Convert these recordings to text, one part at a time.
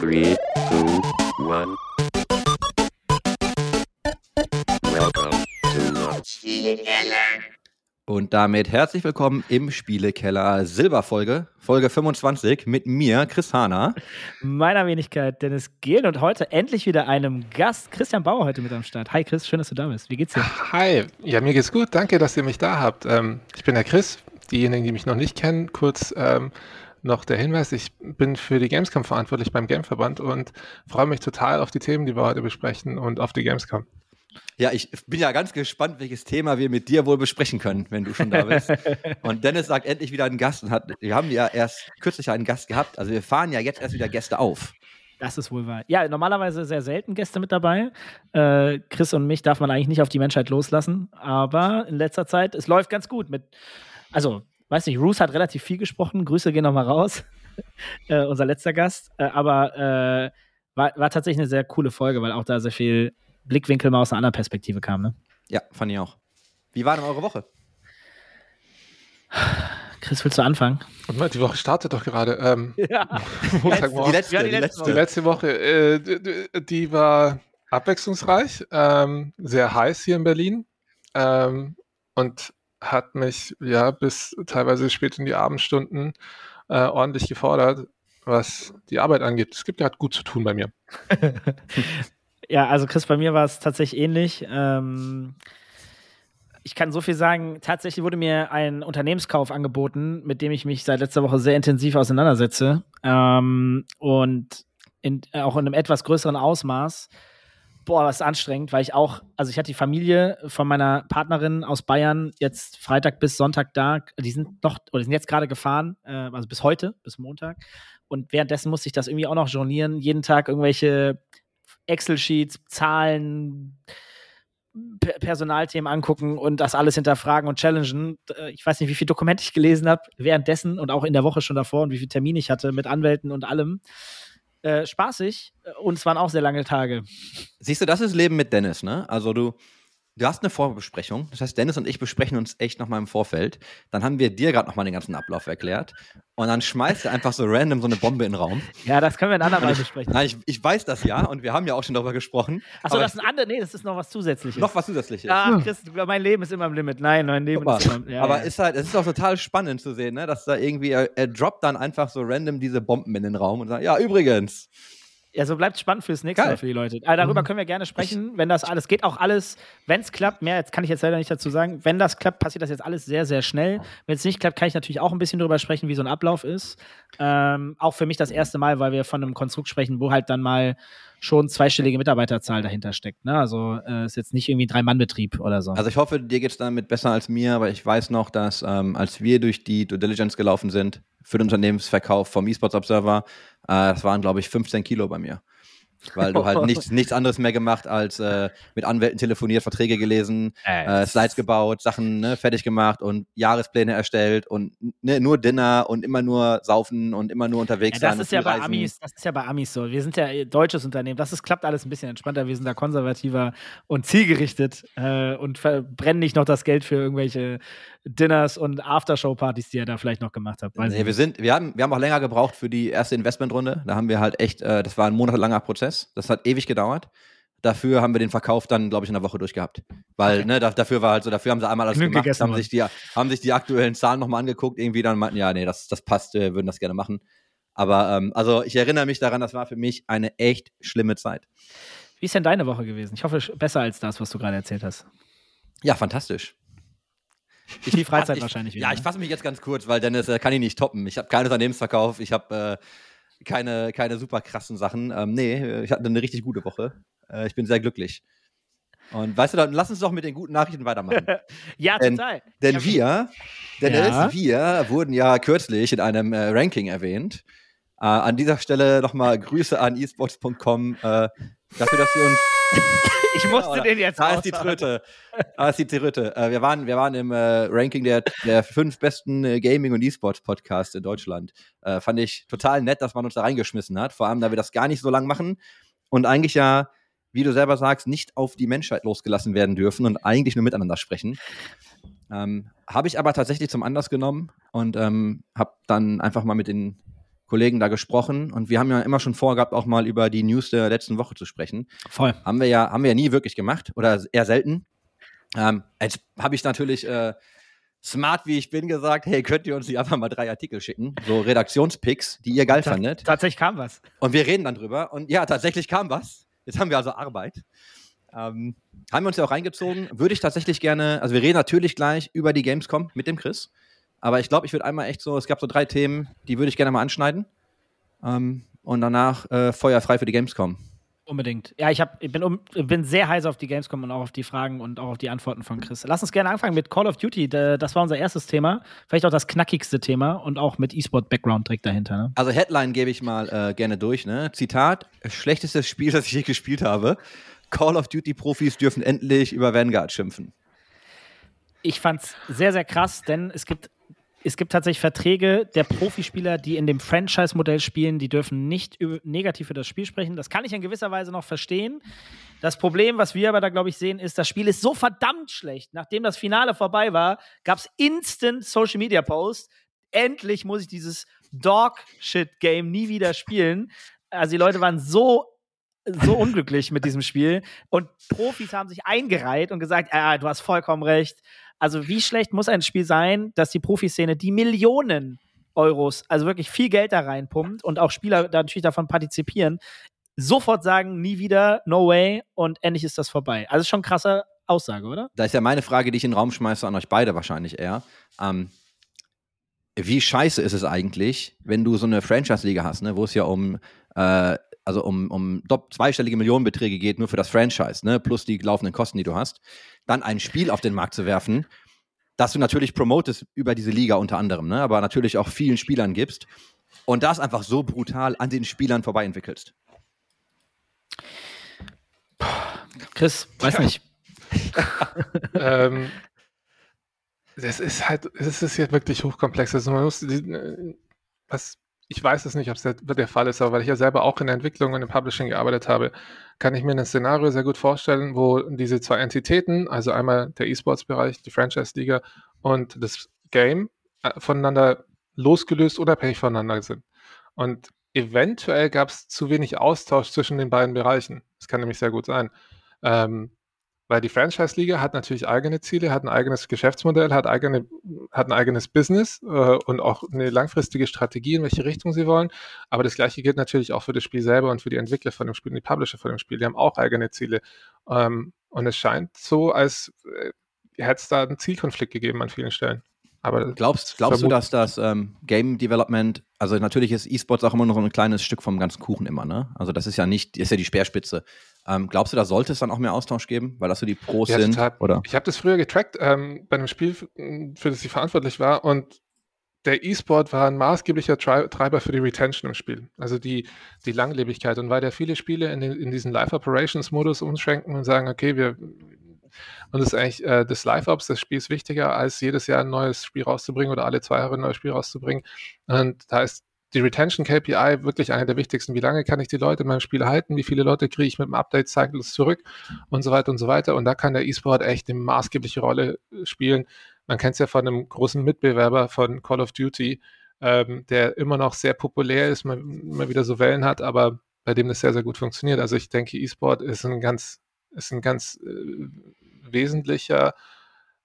Three, two, one. Welcome to the Und damit herzlich willkommen im Spielekeller Silberfolge, Folge 25 mit mir, Chris Hahner. Meiner Wenigkeit Dennis Gehlen und heute endlich wieder einem Gast, Christian Bauer, heute mit am Start. Hi Chris, schön, dass du da bist. Wie geht's dir? Hi, ja, mir geht's gut. Danke, dass ihr mich da habt. Ähm, ich bin der Chris. Diejenigen, die mich noch nicht kennen, kurz ähm, noch der Hinweis, ich bin für die Gamescom verantwortlich beim Gameverband und freue mich total auf die Themen, die wir heute besprechen und auf die Gamescom. Ja, ich bin ja ganz gespannt, welches Thema wir mit dir wohl besprechen können, wenn du schon da bist. und Dennis sagt endlich wieder einen Gast und hat, wir haben ja erst kürzlich einen Gast gehabt. Also wir fahren ja jetzt erst wieder Gäste auf. Das ist wohl wahr. Ja, normalerweise sehr selten Gäste mit dabei. Äh, Chris und mich darf man eigentlich nicht auf die Menschheit loslassen, aber in letzter Zeit, es läuft ganz gut mit, also, weiß nicht, Bruce hat relativ viel gesprochen. Grüße gehen nochmal raus. äh, unser letzter Gast. Äh, aber äh, war, war tatsächlich eine sehr coole Folge, weil auch da sehr viel Blickwinkel mal aus einer anderen Perspektive kam. Ne? Ja, fand ich auch. Wie war denn eure Woche? Chris, willst du anfangen? Die Woche startet doch gerade. Ähm, Ja. Montagmorgen. Die letzte, Ja, die die letzte. Die letzte Woche, äh, d- d- die war abwechslungsreich, ähm, sehr heiß hier in Berlin ähm, und hat mich ja bis teilweise spät in die Abendstunden äh, ordentlich gefordert, was die Arbeit angeht. Es gibt gerade gut zu tun bei mir. Ja, also Chris, bei mir war es tatsächlich ähnlich. Ähm, ich kann so viel sagen, tatsächlich wurde mir ein Unternehmenskauf angeboten, mit dem ich mich seit letzter Woche sehr intensiv auseinandersetze. Ähm, und in, auch in einem etwas größeren Ausmaß. Boah, was anstrengend, weil ich auch, also ich hatte die Familie von meiner Partnerin aus Bayern jetzt Freitag bis Sonntag da. Die sind noch, oder die sind jetzt gerade gefahren, äh, also bis heute, bis Montag. Und währenddessen musste ich das irgendwie auch noch jonglieren. Jeden Tag irgendwelche Excel-Sheets, Zahlen, P Personalthemen angucken und das alles hinterfragen und challengen. Äh, Ich weiß nicht, wie viele Dokumente ich gelesen habe währenddessen und auch in der Woche schon davor und wie viele Termine ich hatte mit Anwälten und allem. Äh, spaßig äh, und es waren auch sehr lange Tage. Siehst du, das ist Leben mit Dennis, ne? Also du, du hast eine Vorbesprechung. Das heißt, Dennis und ich besprechen uns echt nochmal im Vorfeld. Dann haben wir dir gerade nochmal den ganzen Ablauf erklärt. Und dann schmeißt er einfach so random so eine Bombe in den Raum. Ja, das können wir ein andermal besprechen. Nein, ich, ich weiß das ja und wir haben ja auch schon darüber gesprochen. Achso, das ist ein anderes. Nee, das ist noch was Zusätzliches. noch was zusätzliches. Ah, Chris, mein Leben ist immer im Limit. Nein, mein Leben mal, ist immer ja, aber ja. ist halt, es ist auch total spannend zu sehen, ne, dass da irgendwie, er, er droppt dann einfach so random diese Bomben in den Raum und sagt, ja, übrigens. Ja, so bleibt spannend fürs nächste Geil. Mal für die Leute. Aber darüber können wir gerne sprechen, wenn das alles geht. Auch alles, wenn es klappt, mehr jetzt kann ich jetzt leider nicht dazu sagen. Wenn das klappt, passiert das jetzt alles sehr, sehr schnell. Wenn es nicht klappt, kann ich natürlich auch ein bisschen darüber sprechen, wie so ein Ablauf ist. Ähm, auch für mich das erste Mal, weil wir von einem Konstrukt sprechen, wo halt dann mal schon zweistellige Mitarbeiterzahl dahinter steckt. Ne? Also äh, ist jetzt nicht irgendwie ein Drei-Mann-Betrieb oder so. Also ich hoffe, dir geht's damit besser als mir, aber ich weiß noch, dass ähm, als wir durch die Due Diligence gelaufen sind für den Unternehmensverkauf vom eSports Observer, äh, das waren, glaube ich, 15 Kilo bei mir. Weil du halt nichts, nichts anderes mehr gemacht als äh, mit Anwälten telefoniert, Verträge gelesen, äh, Slides gebaut, Sachen ne, fertig gemacht und Jahrespläne erstellt und ne, nur Dinner und immer nur saufen und immer nur unterwegs Ja, das sein. ist ja bei. Amis, das ist ja bei Amis so. Wir sind ja ein deutsches Unternehmen. Das ist, klappt alles ein bisschen entspannter. Wir sind da konservativer und zielgerichtet äh, und verbrennen nicht noch das Geld für irgendwelche Dinners und Aftershow-Partys, die ihr da vielleicht noch gemacht habt. Weiß Nee, wir sind, wir haben, wir haben auch länger gebraucht für die erste Investmentrunde. Da haben wir halt echt, äh, das war ein monatelanger Prozess. Das hat ewig gedauert. Dafür haben wir den Verkauf dann, glaube ich, in einer Woche durchgehabt. Weil, ne, da, dafür war halt so, dafür haben sie einmal alles Genug gemacht, gegessen haben sich, die, haben sich die aktuellen Zahlen nochmal angeguckt, irgendwie dann meinten, ja, nee, das, das passt, wir würden das gerne machen. Aber, ähm, also ich erinnere mich daran, das war für mich eine echt schlimme Zeit. Wie ist denn deine Woche gewesen? Ich hoffe, besser als das, was du gerade erzählt hast. Ja, fantastisch. Ich viel Freizeit ich, wahrscheinlich wieder. Ja, ich ne? fasse mich jetzt ganz kurz, weil Dennis äh, kann ich nicht toppen. Ich habe keinen Unternehmensverkauf, ich habe äh, keine, keine super krassen Sachen. Ähm, nee, ich hatte eine richtig gute Woche. Äh, ich bin sehr glücklich. Und weißt du, dann lass uns doch mit den guten Nachrichten weitermachen. ja, denn- total. Denn wir, Dennis, Ja. wir wurden ja kürzlich in einem äh, Ranking erwähnt. Äh, an dieser Stelle nochmal Grüße an esports.com äh, dafür, dass sie uns Ich musste Oder- den jetzt Da ist die. Tröte. Da ist die Tröte. Äh, wir, waren, wir waren im äh, Ranking der, der fünf besten äh, Gaming- und E-Sport-Podcasts in Deutschland. Äh, fand ich total nett, dass man uns da reingeschmissen hat. Vor allem, da wir das gar nicht so lang machen und eigentlich ja, wie du selber sagst, nicht auf die Menschheit losgelassen werden dürfen und eigentlich nur miteinander sprechen. Ähm, habe ich aber tatsächlich zum Anlass genommen und ähm, habe dann einfach mal mit den Kollegen da gesprochen und wir haben ja immer schon vorgehabt, auch mal über die News der letzten Woche zu sprechen. Voll. Haben wir ja, haben wir ja nie wirklich gemacht oder eher selten. Ähm, jetzt habe ich natürlich äh, smart, wie ich bin, gesagt, hey, könnt ihr uns nicht einfach mal drei Artikel schicken, so Redaktionspicks, die ihr geil Ta fandet. Tatsächlich kam was. Und wir reden dann drüber. Und ja, tatsächlich kam was. Jetzt haben wir also Arbeit. Ähm, haben wir uns ja auch reingezogen. Würde ich tatsächlich gerne, also wir reden natürlich gleich über die Gamescom mit dem Chris. Aber ich glaube, ich würde einmal echt so, es gab so drei Themen, die würde ich gerne mal anschneiden. Ähm, und danach äh, feuerfrei für die Gamescom. Unbedingt. Ja, ich, hab, ich bin, um, bin sehr heiß auf die Gamescom und auch auf die Fragen und auch auf die Antworten von Chris. Lass uns gerne anfangen mit Call of Duty. Das war unser erstes Thema. Vielleicht auch das knackigste Thema und auch mit E-Sport-Background direkt dahinter. Ne? Also Headline gebe ich mal äh, gerne durch. Ne? Zitat, schlechtestes Spiel, das ich je gespielt habe. Call of Duty-Profis dürfen endlich über Vanguard schimpfen. Ich fand's sehr, sehr krass, denn es gibt es gibt tatsächlich Verträge der Profispieler, die in dem Franchise-Modell spielen, die dürfen nicht negativ für das Spiel sprechen. Das kann ich in gewisser Weise noch verstehen. Das Problem, was wir aber da, glaube ich, sehen, ist, das Spiel ist so verdammt schlecht. Nachdem das Finale vorbei war, gab es instant Social Media Posts. Endlich muss ich dieses Dog-Shit-Game nie wieder spielen. Also die Leute waren so so unglücklich mit diesem Spiel. Und Profis haben sich eingereiht und gesagt, ah, du hast vollkommen recht. Also wie schlecht muss ein Spiel sein, dass die Profiszene die Millionen Euros, also wirklich viel Geld da reinpumpt und auch Spieler da natürlich davon partizipieren, sofort sagen, nie wieder, no way und endlich ist das vorbei. Also schon krasse Aussage, oder? Da ist ja meine Frage, die ich in den Raum schmeiße, an euch beide wahrscheinlich eher. Ähm, wie scheiße ist es eigentlich, wenn du so eine Franchise-Liga hast, ne, wo es ja um äh, also um, um zweistellige Millionenbeträge geht, nur für das Franchise, ne, plus die laufenden Kosten, die du hast, dann ein Spiel auf den Markt zu werfen, das du natürlich promotest über diese Liga unter anderem, ne, aber natürlich auch vielen Spielern gibst und das einfach so brutal an den Spielern vorbei entwickelst. Chris, weiß ja. nicht. ähm, das ist halt, es ist jetzt wirklich hochkomplex. Also man muss, was ich weiß es nicht, ob es der, der, Fall ist, aber weil ich ja selber auch in der Entwicklung und im Publishing gearbeitet habe, kann ich mir ein Szenario sehr gut vorstellen, wo diese zwei Entitäten, also einmal der E-Sports-Bereich, die Franchise-Liga und das Game, äh, voneinander losgelöst, unabhängig voneinander sind. Und eventuell gab es zu wenig Austausch zwischen den beiden Bereichen. Das kann nämlich sehr gut sein. Ähm, weil die Franchise-Liga hat natürlich eigene Ziele, hat ein eigenes Geschäftsmodell, hat, eigene, hat ein eigenes Business äh, und auch eine langfristige Strategie, in welche Richtung sie wollen. Aber das Gleiche gilt natürlich auch für das Spiel selber und für die Entwickler von dem Spiel und die Publisher von dem Spiel. Die haben auch eigene Ziele. Ähm, und es scheint so, als äh, hätte es da einen Zielkonflikt gegeben an vielen Stellen. Aber glaubst, glaubst du, dass das ähm, Game Development, also natürlich ist E-Sports auch immer noch so ein kleines Stück vom ganzen Kuchen immer, ne? Also das ist ja nicht, ist ja die Speerspitze. Ähm, glaubst du, da sollte es dann auch mehr Austausch geben, weil das so die Pros ja, sind? Total. Oder? Ich habe das früher getrackt ähm, bei einem Spiel, für das ich verantwortlich war und der E-Sport war ein maßgeblicher Treiber für die Retention im Spiel, also die, die Langlebigkeit. Und weil da viele Spiele in, den, in diesen Live-Operations-Modus umschränken und sagen, okay, wir und das ist eigentlich äh, das Live-Ops des Spiels wichtiger, als jedes Jahr ein neues Spiel rauszubringen oder alle zwei Jahre ein neues Spiel rauszubringen. Und da ist die Retention KPI wirklich eine der wichtigsten. Wie lange kann ich die Leute in meinem Spiel halten? Wie viele Leute kriege ich mit dem Update-Cycles zurück? Und so weiter und so weiter. Und da kann der E-Sport echt eine maßgebliche Rolle äh, spielen. Man kennt es ja von einem großen Mitbewerber von Call of Duty, ähm, der immer noch sehr populär ist, mal, mal wieder so Wellen hat, aber bei dem das sehr, sehr gut funktioniert. Also ich denke, E-Sport ist ein ganz, ist ein ganz äh, wesentlicher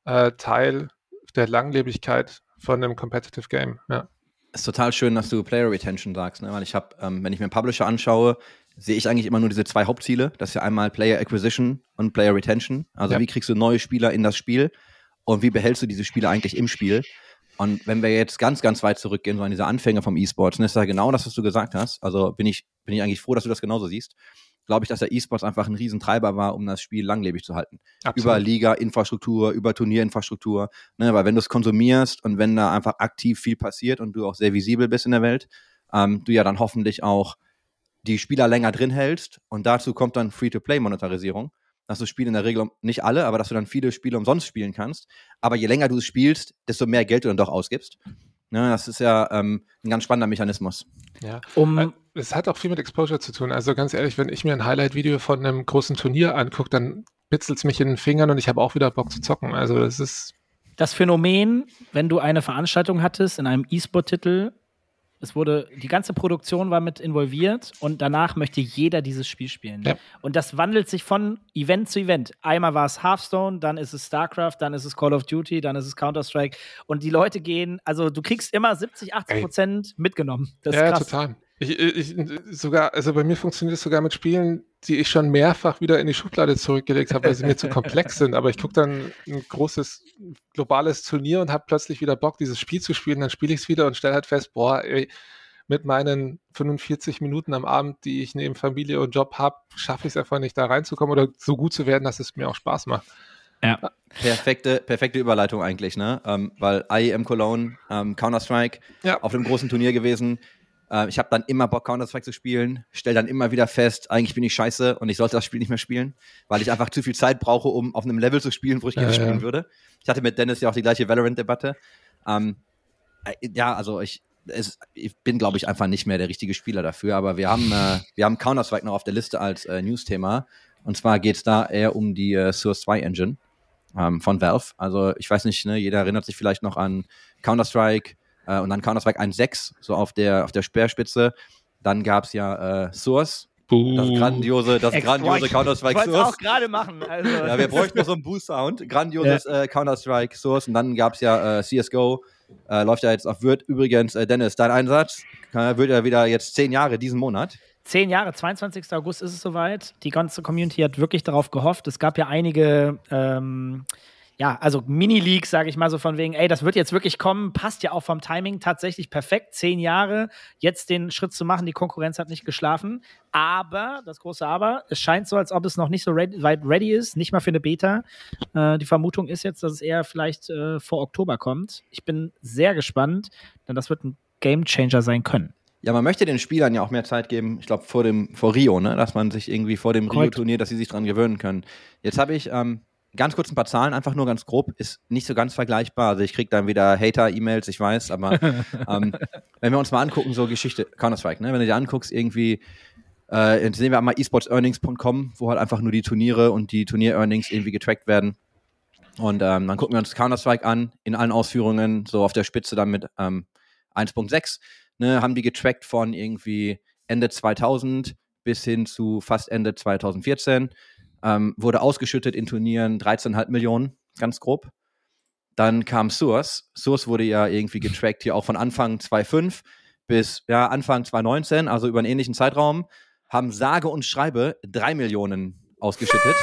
äh, Teil der Langlebigkeit von einem Competitive Game. Ja. Es ist total schön, dass du Player Retention sagst, ne? weil ich habe, ähm, wenn ich mir einen Publisher anschaue, sehe ich eigentlich immer nur diese zwei Hauptziele. Das ist ja einmal Player Acquisition und Player Retention. Also ja. wie kriegst du neue Spieler in das Spiel und wie behältst du diese Spieler eigentlich im Spiel? Und wenn wir jetzt ganz, ganz weit zurückgehen, so an diese Anfänge vom E-Sports, dann ist ja genau das, was du gesagt hast. Also bin ich, bin ich eigentlich froh, dass du das genauso siehst glaube ich, dass der E-Sports einfach ein Riesentreiber war, um das Spiel langlebig zu halten. Absolut. Über Liga-Infrastruktur, über Turnierinfrastruktur. Ne, weil wenn du es konsumierst und wenn da einfach aktiv viel passiert und du auch sehr visibel bist in der Welt, ähm, du ja dann hoffentlich auch die Spieler länger drin hältst und dazu kommt dann Free-to-Play-Monetarisierung, dass du Spiele in der Regel, nicht alle, aber dass du dann viele Spiele umsonst spielen kannst. Aber je länger du es spielst, desto mehr Geld du dann doch ausgibst. Ne, das ist ja ähm, ein ganz spannender Mechanismus. Ja, um, äh, es hat auch viel mit Exposure zu tun. Also ganz ehrlich, wenn ich mir ein Highlight-Video von einem großen Turnier angucke, dann bitzelt es mich in den Fingern und ich habe auch wieder Bock zu zocken. Also das ist. Das Phänomen, wenn du eine Veranstaltung hattest in einem E-Sport-Titel Es wurde, die ganze Produktion war mit involviert und danach möchte jeder dieses Spiel spielen. Ja. Und das wandelt sich von Event zu Event. Einmal war es Hearthstone, dann ist es StarCraft, dann ist es Call of Duty, dann ist es Counter-Strike. Und die Leute gehen, also du kriegst immer 70, 80 Prozent mitgenommen. Das ist ja, total. Ich, ich, sogar, also bei mir funktioniert es sogar mit Spielen, die ich schon mehrfach wieder in die Schublade zurückgelegt habe, weil sie mir zu komplex sind. Aber ich gucke dann ein großes globales Turnier und habe plötzlich wieder Bock, dieses Spiel zu spielen. Dann spiele ich es wieder und stelle halt fest, boah, ey, mit meinen 45 Minuten am Abend, die ich neben Familie und Job habe, schaffe ich es einfach nicht, da reinzukommen oder so gut zu werden, dass es mir auch Spaß macht. Ja. Perfekte, perfekte Überleitung eigentlich, ne? Ähm, weil IEM Cologne, ähm, Counter-Strike, Ja. auf einem großen Turnier gewesen. Äh, ich habe dann immer Bock, Counter-Strike zu spielen, stell dann immer wieder fest, eigentlich bin ich scheiße und ich sollte das Spiel nicht mehr spielen, weil ich einfach zu viel Zeit brauche, um auf einem Level zu spielen, wo ich gerne Ja, ja. spielen würde. Ich hatte mit Dennis ja auch die gleiche Valorant-Debatte. Ähm, äh, ja, also ich, es, ich bin, glaube ich, einfach nicht mehr der richtige Spieler dafür, aber wir haben, äh, wir haben Counter-Strike noch auf der Liste als äh, News-Thema. Und zwar geht es da eher um die äh, Source 2 Engine ähm, von Valve. Also ich weiß nicht, ne, jeder erinnert sich vielleicht noch an Counter-Strike äh, und dann Counter-Strike 1.6, so auf der, auf der Speerspitze. Dann gab es ja äh, Source, das grandiose, das grandiose Ich Counter-Strike wollte es auch Source. gerade machen. Also. Ja, wir bräuchten noch so einen Boost-Sound. Grandioses äh, Counter-Strike Source. Und dann gab es ja äh, CSGO. Äh, läuft ja jetzt auf Wirt. Übrigens, äh, Dennis, dein Einsatz äh, wird ja wieder jetzt zehn Jahre diesen Monat. Zehn Jahre, 22. August ist es soweit. Die ganze Community hat wirklich darauf gehofft. Es gab ja einige, ähm, ja, also Mini-Leaks, sage ich mal so von wegen, ey, das wird jetzt wirklich kommen, passt ja auch vom Timing tatsächlich perfekt. Zehn Jahre, jetzt den Schritt zu machen, die Konkurrenz hat nicht geschlafen. Aber, das große Aber, es scheint so, als ob es noch nicht so ready, weit ready ist, nicht mal für eine Beta. Äh, die Vermutung ist jetzt, dass es eher vielleicht äh, vor Oktober kommt. Ich bin sehr gespannt, denn das wird ein Gamechanger sein können. Ja, man möchte den Spielern ja auch mehr Zeit geben, ich glaube, vor dem, vor Rio, ne? Dass man sich irgendwie vor dem. Rio-Turnier, dass sie sich dran gewöhnen können. Jetzt habe ich ähm, ganz kurz ein paar Zahlen, einfach nur ganz grob, ist nicht so ganz vergleichbar. Also ich kriege dann wieder Hater-E-Mails, ich weiß, aber ähm, wenn wir uns mal angucken, so Geschichte, Counter-Strike, ne? Wenn du dir anguckst, irgendwie, äh, jetzt sehen wir einmal esportsearnings.com, wo halt einfach nur die Turniere und die Turnier-Earnings irgendwie getrackt werden. Und ähm, dann gucken wir uns Counter-Strike an, in allen Ausführungen, so auf der Spitze dann mit ähm, 1.6, ne, haben die getrackt von irgendwie Ende 2000 bis hin zu fast Ende 2014. Ähm, wurde ausgeschüttet in Turnieren 13,5 Millionen, ganz grob. Dann kam Source. Source wurde ja irgendwie getrackt hier auch von Anfang 2005 bis ja, Anfang 2019, also über einen ähnlichen Zeitraum, haben sage und schreibe 3 Millionen ausgeschüttet.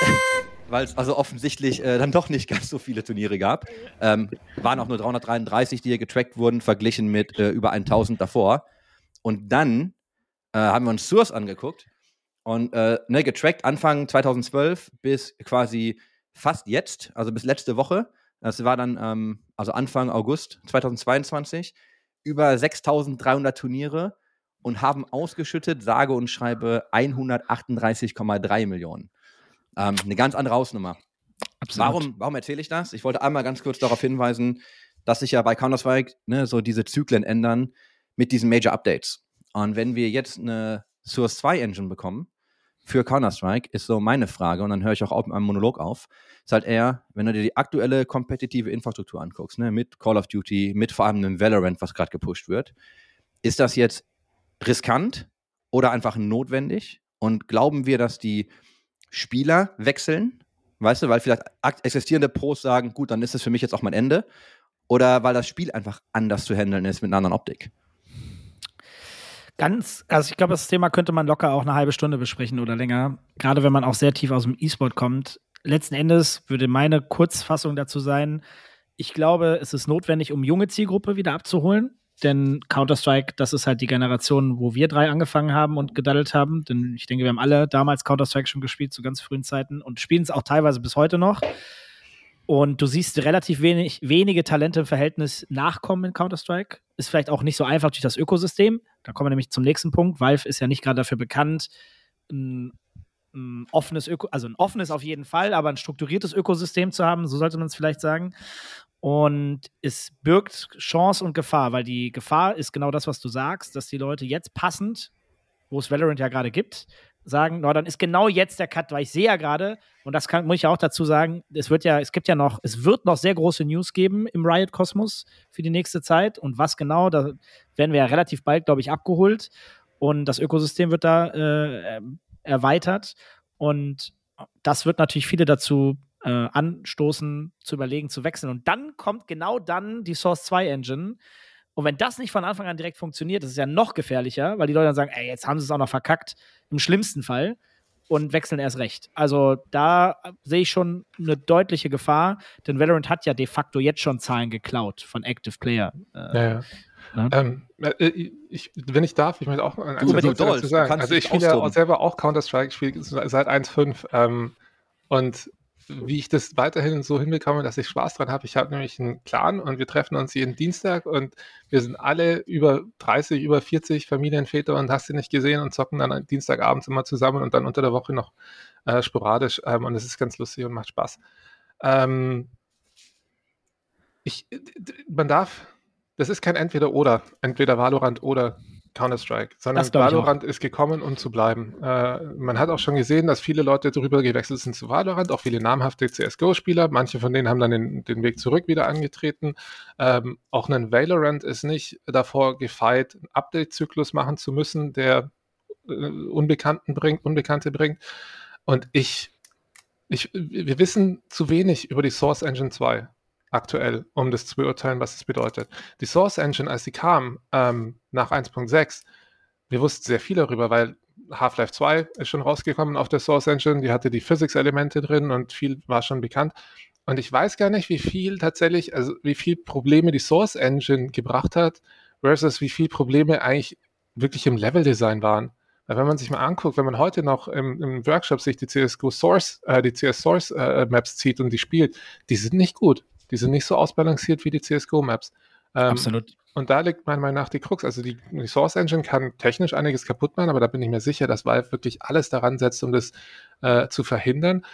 Weil es also offensichtlich äh, dann doch nicht ganz so viele Turniere gab. Ähm, waren auch nur 333, die hier getrackt wurden, verglichen mit äh, über 1000 davor. Und dann äh, haben wir uns Source angeguckt und äh, ne, getrackt Anfang 2012 bis quasi fast jetzt, also bis letzte Woche. Das war dann ähm, also Anfang August 2022 über 6300 Turniere und haben ausgeschüttet, sage und schreibe 138,3 Millionen. Ähm, eine ganz andere Hausnummer. Warum, warum erzähle ich das? Ich wollte einmal ganz kurz darauf hinweisen, dass sich ja bei Counter-Strike ne, so diese Zyklen ändern mit diesen Major Updates. Und wenn wir jetzt eine Source 2 Engine bekommen für Counter-Strike, ist so meine Frage, und dann höre ich auch auf mit meinem Monolog auf, ist halt eher, wenn du dir die aktuelle kompetitive Infrastruktur anguckst, ne, mit Call of Duty, mit vor allem einem Valorant, was gerade gepusht wird, ist das jetzt riskant oder einfach notwendig? Und glauben wir, dass die Spieler wechseln, weißt du, weil vielleicht existierende Pros sagen, gut, dann ist es für mich jetzt auch mein Ende, oder weil das Spiel einfach anders zu handeln ist mit einer anderen Optik. Ganz, also ich glaube, das Thema könnte man locker auch eine halbe Stunde besprechen oder länger. Gerade wenn man auch sehr tief aus dem E-Sport kommt. Letzten Endes würde meine Kurzfassung dazu sein, ich glaube, es ist notwendig, um junge Zielgruppe wieder abzuholen. Denn Counter-Strike, das ist halt die Generation, wo wir drei angefangen haben und gedaddelt haben. Denn ich denke, wir haben alle damals Counter-Strike schon gespielt zu ganz frühen Zeiten und spielen es auch teilweise bis heute noch. Und du siehst relativ wenig, wenige Talente im Verhältnis nachkommen in Counter-Strike. Ist vielleicht auch nicht so einfach durch das Ökosystem. Da kommen wir nämlich zum nächsten Punkt. Valve ist ja nicht gerade dafür bekannt, ein, ein offenes Öko, also ein offenes auf jeden Fall, aber ein strukturiertes Ökosystem zu haben, so sollte man es vielleicht sagen. Und es birgt Chance und Gefahr, weil die Gefahr ist genau das, was du sagst, dass die Leute jetzt passend, wo es Valorant ja gerade gibt, sagen, no, dann ist genau jetzt der Cut, weil ich sehe ja gerade, und das kann, muss ich auch dazu sagen, es wird ja, es gibt ja noch, es wird noch sehr große News geben im Riot-Kosmos für die nächste Zeit. Und was genau, da werden wir ja relativ bald, glaube ich, abgeholt. Und das Ökosystem wird da äh, erweitert. Und das wird natürlich viele dazu äh, anstoßen, zu überlegen, zu wechseln. Und dann kommt genau dann die Source 2 Engine. Und wenn das nicht von Anfang an direkt funktioniert, das ist ja noch gefährlicher, weil die Leute dann sagen, ey, jetzt haben sie es auch noch verkackt, im schlimmsten Fall, und wechseln erst recht. Also da sehe ich schon eine deutliche Gefahr, denn Valorant hat ja de facto jetzt schon Zahlen geklaut von Active Player. Äh, ja, ja. Ne? Ähm, äh, ich, wenn ich darf, ich möchte auch ein du, du dazu sagen. Also ich spiele ja auch selber auch Counter-Strike, ich spiele seit 1.5 ähm, und wie ich das weiterhin so hinbekomme, dass ich Spaß dran habe. Ich habe nämlich einen Clan und wir treffen uns jeden Dienstag und wir sind alle über 30, über 40 Familienväter und hast du nicht gesehen und zocken dann Dienstagabends immer zusammen und dann unter der Woche noch äh, sporadisch ähm, und es ist ganz lustig und macht Spaß. Ähm, ich, man darf das ist kein Entweder-Oder, entweder Valorant oder Counter-Strike, sondern Valorant ist gekommen, um zu bleiben. Äh, man hat auch schon gesehen, dass viele Leute darüber gewechselt sind zu Valorant, auch viele namhafte CSGO-Spieler. Manche von denen haben dann den, den Weg zurück wieder angetreten. Ähm, auch ein Valorant ist nicht davor gefeit, einen Update-Zyklus machen zu müssen, der äh, Unbekannten bringt, Unbekannte bringt. Und ich, ich, wir wissen zu wenig über die Source Engine 2 aktuell, um das zu beurteilen, was es bedeutet. Die Source Engine, als sie kam, ähm, nach 1.6, wir wussten sehr viel darüber, weil Half-Life 2 ist schon rausgekommen auf der Source Engine, die hatte die Physics-Elemente drin und viel war schon bekannt. Und ich weiß gar nicht, wie viel tatsächlich, also wie viel Probleme die Source Engine gebracht hat, versus wie viel Probleme eigentlich wirklich im Level-Design waren. Weil wenn man sich mal anguckt, wenn man heute noch im, im Workshop sich die CSGO Source, äh, die CS Source äh, Maps zieht und die spielt, die sind nicht gut. Die sind nicht so ausbalanciert wie die CSGO-Maps. Ähm, Absolut. Und da liegt meiner Meinung nach die Krux. Also die, die, Source Engine kann technisch einiges kaputt machen, aber da bin ich mir sicher, dass Valve wirklich alles daran setzt, um das äh, zu verhindern.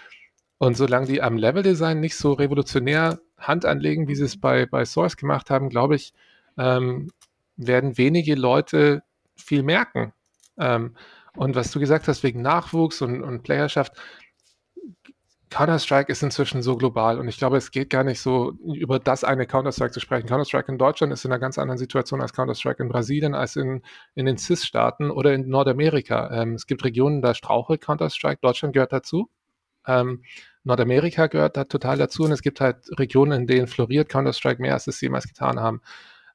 Und solange die am Level-Design nicht so revolutionär Hand anlegen, wie sie es bei, bei Source gemacht haben, glaube ich, ähm, werden wenige Leute viel merken. Ähm, und was du gesagt hast, wegen Nachwuchs und, und Playerschaft, Counter-Strike ist inzwischen so global und ich glaube, es geht gar nicht so über das eine Counter-Strike zu sprechen. Counter-Strike in Deutschland ist in einer ganz anderen Situation als Counter-Strike in Brasilien, als in, in den CIS-Staaten oder in Nordamerika. Ähm, es gibt Regionen, da strauchelt Counter-Strike, Deutschland gehört dazu. Ähm, Nordamerika gehört da total dazu und es gibt halt Regionen, in denen floriert Counter-Strike mehr, als es jemals getan haben.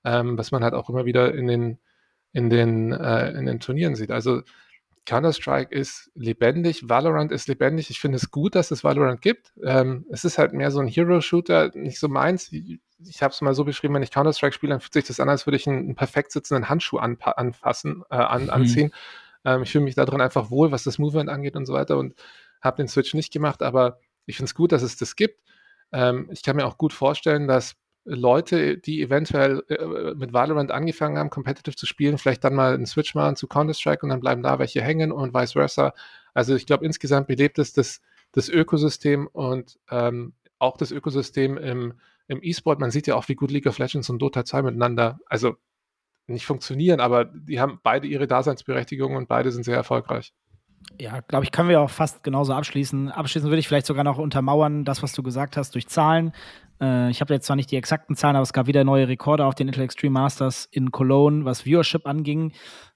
Ähm, was man halt auch immer wieder in den, in den, äh, in den Turnieren sieht. Also Counter-Strike ist lebendig, Valorant ist lebendig. Ich finde es gut, dass es Valorant gibt. Ähm, es ist halt mehr so ein Hero-Shooter, nicht so meins. Ich, ich habe es mal so beschrieben, wenn ich Counter-Strike spiele, dann fühlt sich das an, als würde ich einen, einen perfekt sitzenden Handschuh anfassen, äh, an, mhm. anziehen. Ähm, ich fühle mich da drin einfach wohl, was das Movement angeht und so weiter und habe den Switch nicht gemacht, aber ich finde es gut, dass es das gibt. Ähm, ich kann mir auch gut vorstellen, dass Leute, die eventuell äh, mit Valorant angefangen haben, competitive zu spielen, vielleicht dann mal einen Switch machen zu Counter-Strike und dann bleiben da welche hängen und vice versa. Also ich glaube, insgesamt belebt es das, das Ökosystem und ähm, auch das Ökosystem im, im E-Sport. Man sieht ja auch, wie gut League of Legends und Dota 2 miteinander, also nicht funktionieren, aber die haben beide ihre Daseinsberechtigung und beide sind sehr erfolgreich. Ja, glaube ich, können wir auch fast genauso abschließen. Abschließend würde ich vielleicht sogar noch untermauern, das, was du gesagt hast, durch Zahlen. Äh, ich habe jetzt zwar nicht die exakten Zahlen, aber es gab wieder neue Rekorde auf den Intel Extreme Masters in Cologne, was Viewership anging.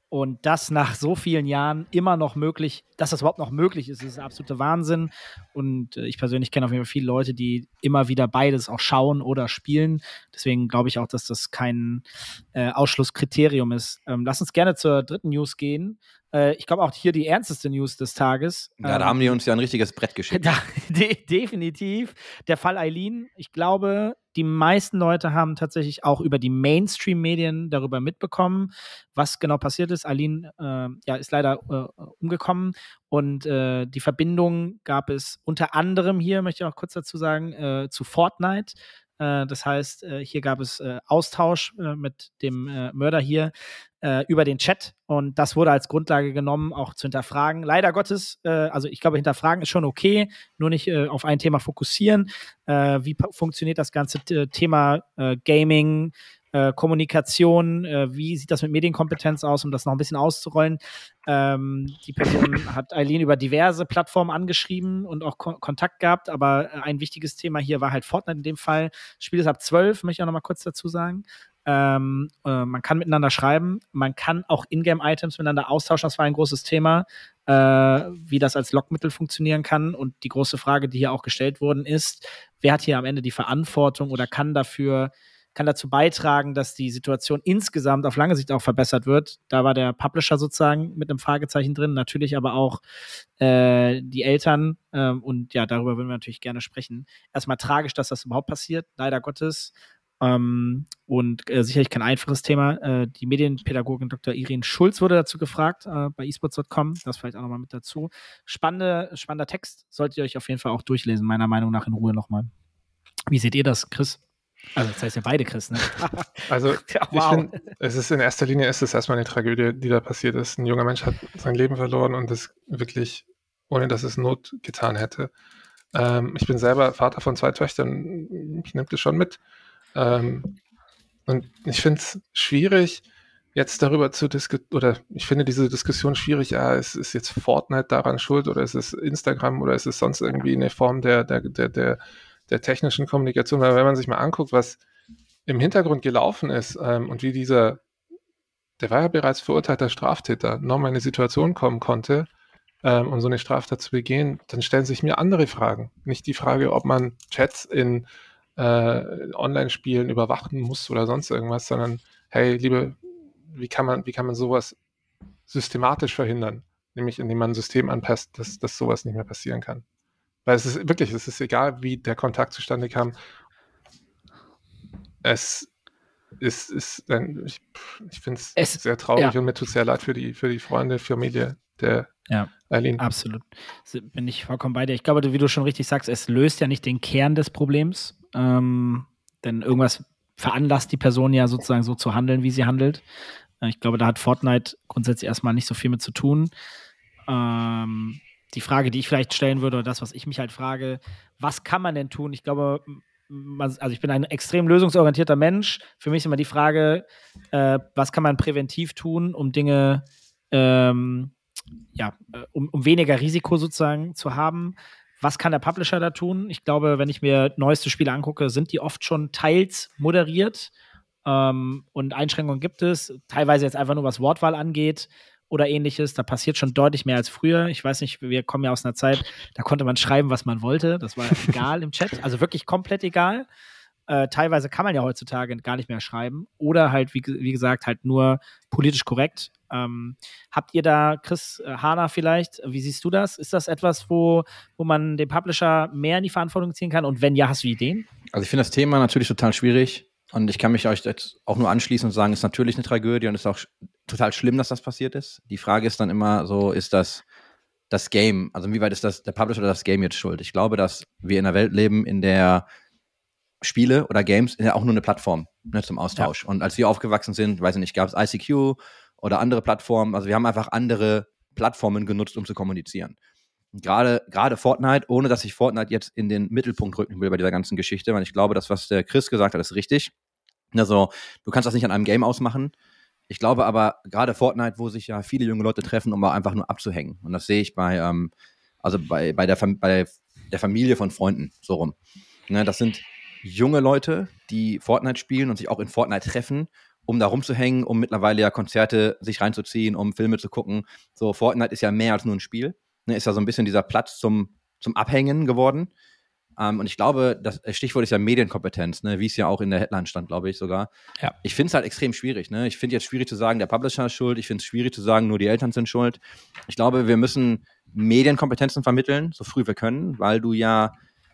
Und das nach so vielen Jahren immer noch möglich, dass das überhaupt noch möglich ist, ist absoluter Wahnsinn. Und äh, ich persönlich kenne auf jeden Fall viele Leute, die immer wieder beides auch schauen oder spielen. Deswegen glaube ich auch, dass das kein äh, Ausschlusskriterium ist. Ähm, lass uns gerne zur dritten News gehen. Äh, ich glaube auch hier die ernsteste News des Tages. Ja, da haben die ähm, uns ja ein richtiges Brett geschickt. Da, de definitiv. Der Fall Eileen. Ich glaube, die meisten Leute haben tatsächlich auch über die Mainstream-Medien darüber mitbekommen, was genau passiert ist. Eileen äh, ja, ist leider äh, umgekommen und äh, die Verbindung gab es unter anderem hier, möchte ich auch kurz dazu sagen, äh, zu Fortnite. Äh, das heißt, äh, hier gab es Austausch mit dem Mörder hier über den Chat und das wurde als Grundlage genommen, auch zu hinterfragen. Leider Gottes, also ich glaube, hinterfragen ist schon okay, nur nicht auf ein Thema fokussieren. wie funktioniert das ganze Thema Gaming? äh, Kommunikation, äh, wie sieht das mit Medienkompetenz aus, um das noch ein bisschen auszurollen. Ähm, die Person hat Eileen über diverse Plattformen angeschrieben und auch Ko Kontakt gehabt, aber äh, ein wichtiges Thema hier war halt Fortnite in dem Fall. Das Spiel ist ab 12, möchte ich auch noch mal kurz dazu sagen. Ähm, äh, man kann miteinander schreiben, man kann auch Ingame-Items miteinander austauschen, das war ein großes Thema, äh, wie das als Lockmittel funktionieren kann. Und die große Frage, die hier auch gestellt worden ist, wer hat hier am Ende die Verantwortung oder kann dafür kann dazu beitragen, dass die Situation insgesamt auf lange Sicht auch verbessert wird. Da war der Publisher sozusagen mit einem Fragezeichen drin, natürlich aber auch äh, die Eltern. Ähm, und ja, darüber würden wir natürlich gerne sprechen. Erstmal tragisch, dass das überhaupt passiert, leider Gottes. Ähm, und äh, sicherlich kein einfaches Thema. Äh, die Medienpädagogin Dr. Irene Schulz wurde dazu gefragt äh, bei esports.com. Das vielleicht auch nochmal mit dazu. Spannende, spannender Text. Solltet ihr euch auf jeden Fall auch durchlesen, meiner Meinung nach in Ruhe nochmal. Wie seht ihr das, Chris? Also, das heißt ja beide Chris, ne? Also, ja, wow. ich finde, es ist in erster Linie ist es erstmal eine Tragödie, die da passiert ist. Ein junger Mensch hat sein Leben verloren und das wirklich, ohne dass es Not getan hätte. Ähm, ich bin selber Vater von zwei Töchtern. Ich nehme das schon mit. Ähm, und ich finde es schwierig, jetzt darüber zu diskutieren, oder ich finde diese Diskussion schwierig, ja, ist, ist jetzt Fortnite daran schuld oder ist es Instagram oder ist es sonst irgendwie eine Form der, der, der, der, der technischen Kommunikation, weil wenn man sich mal anguckt, was im Hintergrund gelaufen ist ähm, und wie dieser, der war ja bereits verurteilter Straftäter, nochmal in eine Situation kommen konnte, ähm, um so eine Straftat zu begehen, dann stellen sich mir andere Fragen. Nicht die Frage, ob man Chats in äh, Online-Spielen überwachen muss oder sonst irgendwas, sondern hey, liebe, wie kann man, wie kann man sowas systematisch verhindern? Nämlich indem man ein System anpasst, dass, dass sowas nicht mehr passieren kann. Weil es ist wirklich, es ist egal, wie der Kontakt zustande kam. Es ist, ist ein, ich, ich finde es sehr traurig ja. und mir tut sehr leid für die, für die Freunde, Familie der ja, Eileen. Absolut. Bin ich vollkommen bei dir. Ich glaube, wie du schon richtig sagst, es löst ja nicht den Kern des Problems. Ähm, denn irgendwas veranlasst die Person ja sozusagen so zu handeln, wie sie handelt. Äh, ich glaube, da hat Fortnite grundsätzlich erstmal nicht so viel mit zu tun. Ähm, die Frage, die ich vielleicht stellen würde, oder das, was ich mich halt frage, was kann man denn tun? Ich glaube, also ich bin ein extrem lösungsorientierter Mensch. Für mich ist immer die Frage, äh, was kann man präventiv tun, um Dinge, ähm, ja, äh, um, um weniger Risiko sozusagen zu haben. Was kann der Publisher da tun? Ich glaube, wenn ich mir neueste Spiele angucke, sind die oft schon teils moderiert. Ähm, und Einschränkungen gibt es, teilweise jetzt einfach nur was Wortwahl angeht oder ähnliches. Da passiert schon deutlich mehr als früher. Ich weiß nicht, wir kommen ja aus einer Zeit, da konnte man schreiben, was man wollte. Das war egal im Chat, also wirklich komplett egal. Äh, teilweise kann man ja heutzutage gar nicht mehr schreiben oder halt, wie, wie gesagt, halt nur politisch korrekt. Ähm, habt ihr da, Chris äh, Hahner vielleicht, wie siehst du das? Ist das etwas, wo, wo man den Publisher mehr in die Verantwortung ziehen kann? Und wenn ja, hast du Ideen? Also ich finde das Thema natürlich total schwierig. Und ich kann mich euch jetzt auch nur anschließen und sagen, es ist natürlich eine Tragödie und es ist auch total schlimm, dass das passiert ist. Die Frage ist dann immer so, ist das das Game, also inwieweit ist das der Publisher oder das Game jetzt schuld? Ich glaube, dass wir in einer Welt leben, in der Spiele oder Games ja auch nur eine Plattform ne, zum Austausch. Ja. Und als wir aufgewachsen sind, weiß ich nicht, gab es ICQ oder andere Plattformen. Also wir haben einfach andere Plattformen genutzt, um zu kommunizieren. Gerade, gerade Fortnite, ohne dass ich Fortnite jetzt in den Mittelpunkt rücken will bei dieser ganzen Geschichte, weil ich glaube, das, was der Chris gesagt hat, ist richtig. Also, du kannst das nicht an einem Game ausmachen. Ich glaube aber, gerade Fortnite, wo sich ja viele junge Leute treffen, um einfach nur abzuhängen. Und das sehe ich bei, ähm, also bei, bei, der, bei der Familie von Freunden, so rum. Ne, das sind junge Leute, die Fortnite spielen und sich auch in Fortnite treffen, um da rumzuhängen, um mittlerweile ja Konzerte sich reinzuziehen, um Filme zu gucken. So, Fortnite ist ja mehr als nur ein Spiel. Ne, ist ja so ein bisschen dieser Platz zum, zum Abhängen geworden. Ähm, und ich glaube, das Stichwort ist ja Medienkompetenz, ne, wie es ja auch in der Headline stand, glaube ich sogar. Ja. Ich finde es halt extrem schwierig. Ne? Ich finde jetzt schwierig zu sagen, der Publisher ist schuld. Ich finde es schwierig zu sagen, nur die Eltern sind schuld. Ich glaube, wir müssen Medienkompetenzen vermitteln, so früh wir können, weil du ja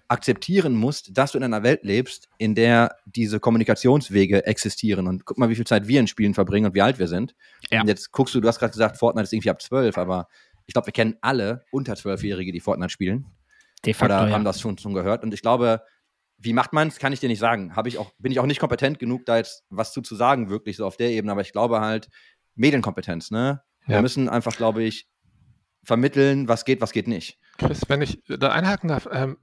akzeptieren musst, dass du in einer Welt lebst, in der diese Kommunikationswege existieren. Und guck mal, wie viel Zeit wir in Spielen verbringen und wie alt wir sind. Ja. Und jetzt guckst du, du hast gerade gesagt, Fortnite ist irgendwie ab zwölf, aber ich glaube, wir kennen alle unter zwölfjährige, die Fortnite spielen. De facto, Oder haben ja. das schon, schon gehört. Und ich glaube, wie macht man es, kann ich dir nicht sagen. Habe ich auch, bin ich auch nicht kompetent genug, da jetzt was zu, zu sagen, wirklich so auf der Ebene. Aber ich glaube halt, Medienkompetenz, ne? Ja. Wir müssen einfach, glaube ich, vermitteln, was geht, was geht nicht. Chris, wenn ich da einhaken darf, ähm,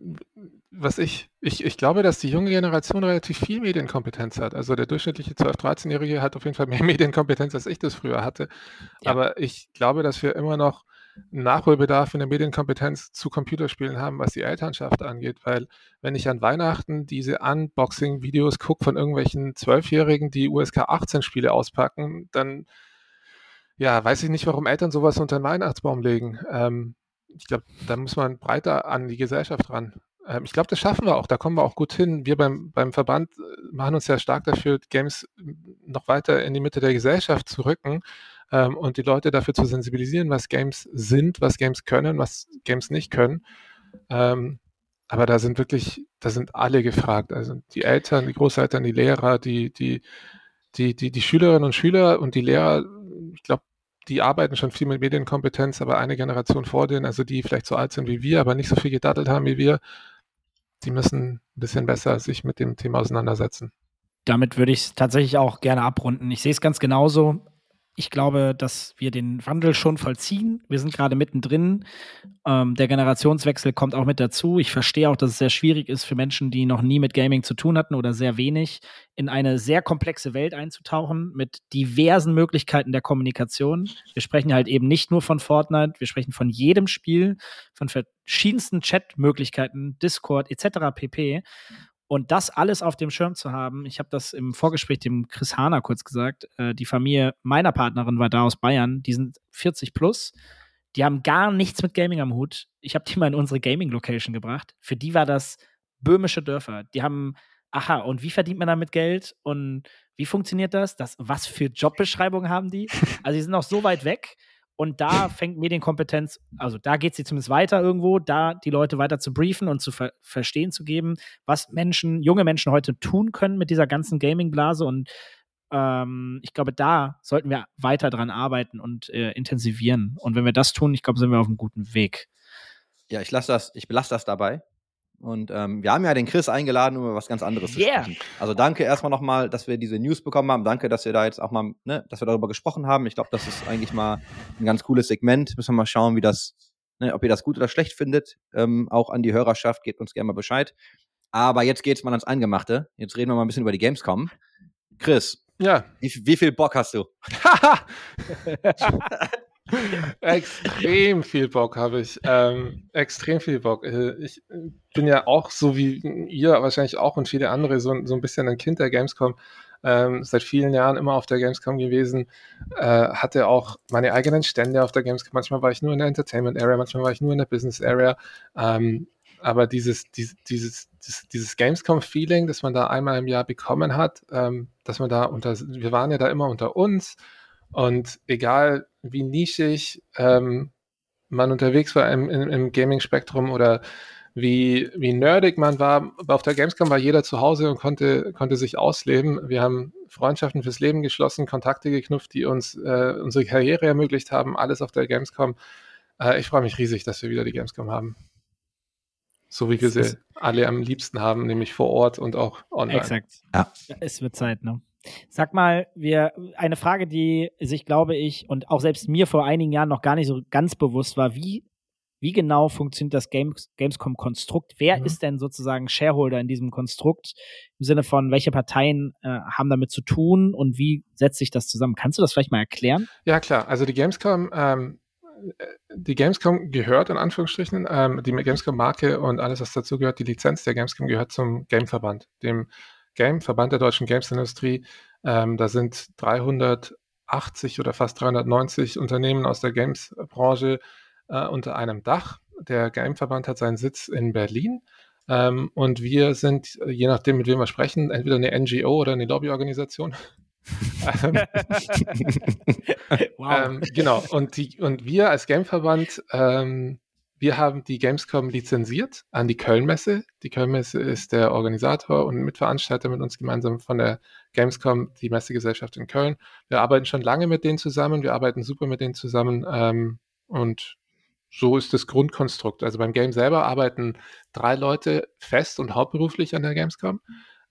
was ich, ich, ich glaube, dass die junge Generation relativ viel Medienkompetenz hat. Also der durchschnittliche 12-, 13-Jährige hat auf jeden Fall mehr Medienkompetenz, als ich das früher hatte. Ja. Aber ich glaube, dass wir immer noch Nachholbedarf in der Medienkompetenz zu Computerspielen haben, was die Elternschaft angeht. Weil wenn ich an Weihnachten diese Unboxing-Videos gucke von irgendwelchen Zwölfjährigen, die USK 18-Spiele auspacken, dann ja, weiß ich nicht, warum Eltern sowas unter den Weihnachtsbaum legen. Ähm, ich glaube, da muss man breiter an die Gesellschaft ran. Ähm, ich glaube, das schaffen wir auch. Da kommen wir auch gut hin. Wir beim, beim Verband äh, machen uns ja stark dafür, Games noch weiter in die Mitte der Gesellschaft zu rücken ähm, und die Leute dafür zu sensibilisieren, was Games sind, was Games können, was Games nicht können. Ähm, aber da sind wirklich, da sind alle gefragt. Also die Eltern, die Großeltern, die Lehrer, die, die, die, die, die Schülerinnen und Schüler und die Lehrer, ich glaube, die arbeiten schon viel mit Medienkompetenz, aber eine Generation vor denen, also die vielleicht so alt sind wie wir, aber nicht so viel gedattelt haben wie wir, die müssen ein bisschen besser sich mit dem Thema auseinandersetzen. Damit würde ich es tatsächlich auch gerne abrunden. Ich sehe es ganz genauso. Ich glaube, dass wir den Wandel schon vollziehen. Wir sind gerade mittendrin. Ähm, der Generationswechsel kommt auch mit dazu. Ich verstehe auch, dass es sehr schwierig ist für Menschen, die noch nie mit Gaming zu tun hatten oder sehr wenig, in eine sehr komplexe Welt einzutauchen mit diversen Möglichkeiten der Kommunikation. Wir sprechen halt eben nicht nur von Fortnite, wir sprechen von jedem Spiel, von verschiedensten Chat-Möglichkeiten, Discord etc. pp. Und das alles auf dem Schirm zu haben, ich habe das im Vorgespräch dem Chris Hahner kurz gesagt, äh, die Familie meiner Partnerin war da aus Bayern, die sind 40 plus, die haben gar nichts mit Gaming am Hut. Ich habe die mal in unsere Gaming-Location gebracht. Für die war das böhmische Dörfer. Die haben, aha, und wie verdient man damit Geld und wie funktioniert das? das was für Jobbeschreibungen haben die? Also die sind noch so weit weg. Und da fängt Medienkompetenz, also da geht sie zumindest weiter irgendwo, da die Leute weiter zu briefen und zu ver verstehen zu geben, was Menschen, junge Menschen heute tun können mit dieser ganzen Gaming-Blase. Und ähm, ich glaube, da sollten wir weiter dran arbeiten und äh, intensivieren. Und wenn wir das tun, ich glaube, sind wir auf einem guten Weg. Ja, ich lasse das, ich belasse das dabei. Und ähm, wir haben ja den Chris eingeladen, um über was ganz anderes Yeah. zu sprechen. Also danke erstmal nochmal, dass wir diese News bekommen haben. Danke, dass wir da jetzt auch mal, ne, dass wir darüber gesprochen haben. Ich glaube, das ist eigentlich mal ein ganz cooles Segment. Müssen wir mal schauen, wie das, ne, ob ihr das gut oder schlecht findet. Ähm, auch an die Hörerschaft, gebt uns gerne mal Bescheid. Aber jetzt geht's mal ans Eingemachte. Jetzt reden wir mal ein bisschen über die Gamescom. Chris, Ja. wie, wie viel Bock hast du? extrem viel Bock habe ich. Ähm, extrem viel Bock. Äh, Ich bin ja auch so wie ihr wahrscheinlich auch und viele andere so, so ein bisschen ein Kind der Gamescom. Ähm, seit vielen Jahren immer auf der Gamescom gewesen. Äh, hatte auch meine eigenen Stände auf der Gamescom. Manchmal war ich nur in der Entertainment Area, manchmal war ich nur in der Business Area. Ähm, aber dieses, dieses, dieses, dieses, dieses Gamescom-Feeling, das man da einmal im Jahr bekommen hat, ähm, dass man da unter, wir waren ja da immer unter uns und egal wie nischig ähm, man unterwegs war im, im, im Gaming-Spektrum oder wie, wie nerdig man war, auf der Gamescom war jeder zu Hause und konnte, konnte sich ausleben. Wir haben Freundschaften fürs Leben geschlossen, Kontakte geknüpft, die uns äh, unsere Karriere ermöglicht haben, alles auf der Gamescom. Äh, ich freue mich riesig, dass wir wieder die Gamescom haben. So wie wir sie alle am liebsten haben, nämlich vor Ort und auch online. Exakt. Ja. Es wird Zeit, ne? Sag mal, wir, eine Frage, die sich, glaube ich, und auch selbst mir vor einigen Jahren noch gar nicht so ganz bewusst war, wie, wie genau funktioniert das Games, Gamescom-Konstrukt? Wer Mhm. ist denn sozusagen Shareholder in diesem Konstrukt? Im Sinne von, welche Parteien äh, haben damit zu tun und wie setzt sich das zusammen? Kannst du das vielleicht mal erklären? Ja, klar. Also die Gamescom, ähm, äh, die Gamescom gehört in Anführungsstrichen, ähm, die Gamescom-Marke und alles, was dazu gehört, die Lizenz der Gamescom gehört zum Gameverband, dem Game-Verband der deutschen Games-Industrie. Ähm, da sind 380 oder fast 390 Unternehmen aus der Games-Branche äh, unter einem Dach. Der Gameverband hat seinen Sitz in Berlin. Ähm, und wir sind, äh, je nachdem, mit wem wir sprechen, entweder eine NGO oder eine Lobbyorganisation. Ähm, ähm, genau, und, die, und wir als Gameverband, ähm, wir haben die Gamescom lizenziert an die Kölnmesse. Die Kölnmesse ist der Organisator und Mitveranstalter mit uns gemeinsam von der Gamescom, die Messegesellschaft in Köln. Wir arbeiten schon lange mit denen zusammen, wir arbeiten super mit denen zusammen ähm, und so ist das Grundkonstrukt. Also beim Game selber arbeiten drei Leute fest und hauptberuflich an der Gamescom.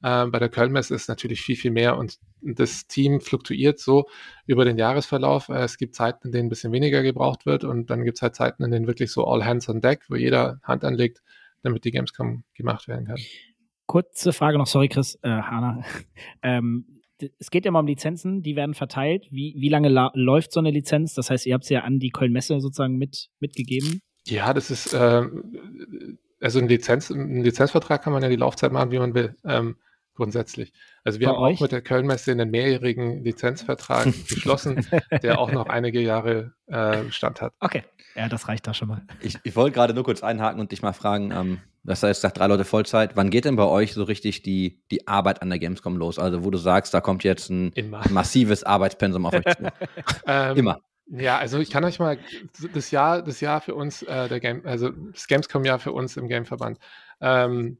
Ähm, bei der Kölnmesse ist natürlich viel, viel mehr und das Team fluktuiert so über den Jahresverlauf. Äh, es gibt Zeiten, in denen ein bisschen weniger gebraucht wird und dann gibt es halt Zeiten, in denen wirklich so all hands on deck, wo jeder Hand anlegt, damit die Gamescom gemacht werden kann. Kurze Frage noch, sorry Chris, äh, Hanna. ähm, es geht ja mal um Lizenzen, die werden verteilt. Wie, wie lange läuft so eine Lizenz? Das heißt, ihr habt es ja an die Köln-Messe sozusagen mit, mitgegeben. Ja, das ist, äh, also ein, Lizenz, ein Lizenzvertrag kann man ja die Laufzeit machen, wie man will, ähm, grundsätzlich. Also wir Bei haben euch? auch mit der Köln-Messe einen mehrjährigen Lizenzvertrag geschlossen, der auch noch einige Jahre äh, Stand hat. Okay, ja, das reicht da schon mal. Ich, ich wollte gerade nur kurz einhaken und dich mal fragen, ähm, das heißt, sagt drei Leute Vollzeit. Wann geht denn bei euch so richtig die, die Arbeit an der Gamescom los? Also, wo du sagst, da kommt jetzt ein Immer. massives Arbeitspensum auf euch zu. ähm, Immer. Ja, also ich kann euch mal das Jahr, das Jahr für uns, äh, der Game, also das Gamescom-Jahr für uns im Gameverband ähm,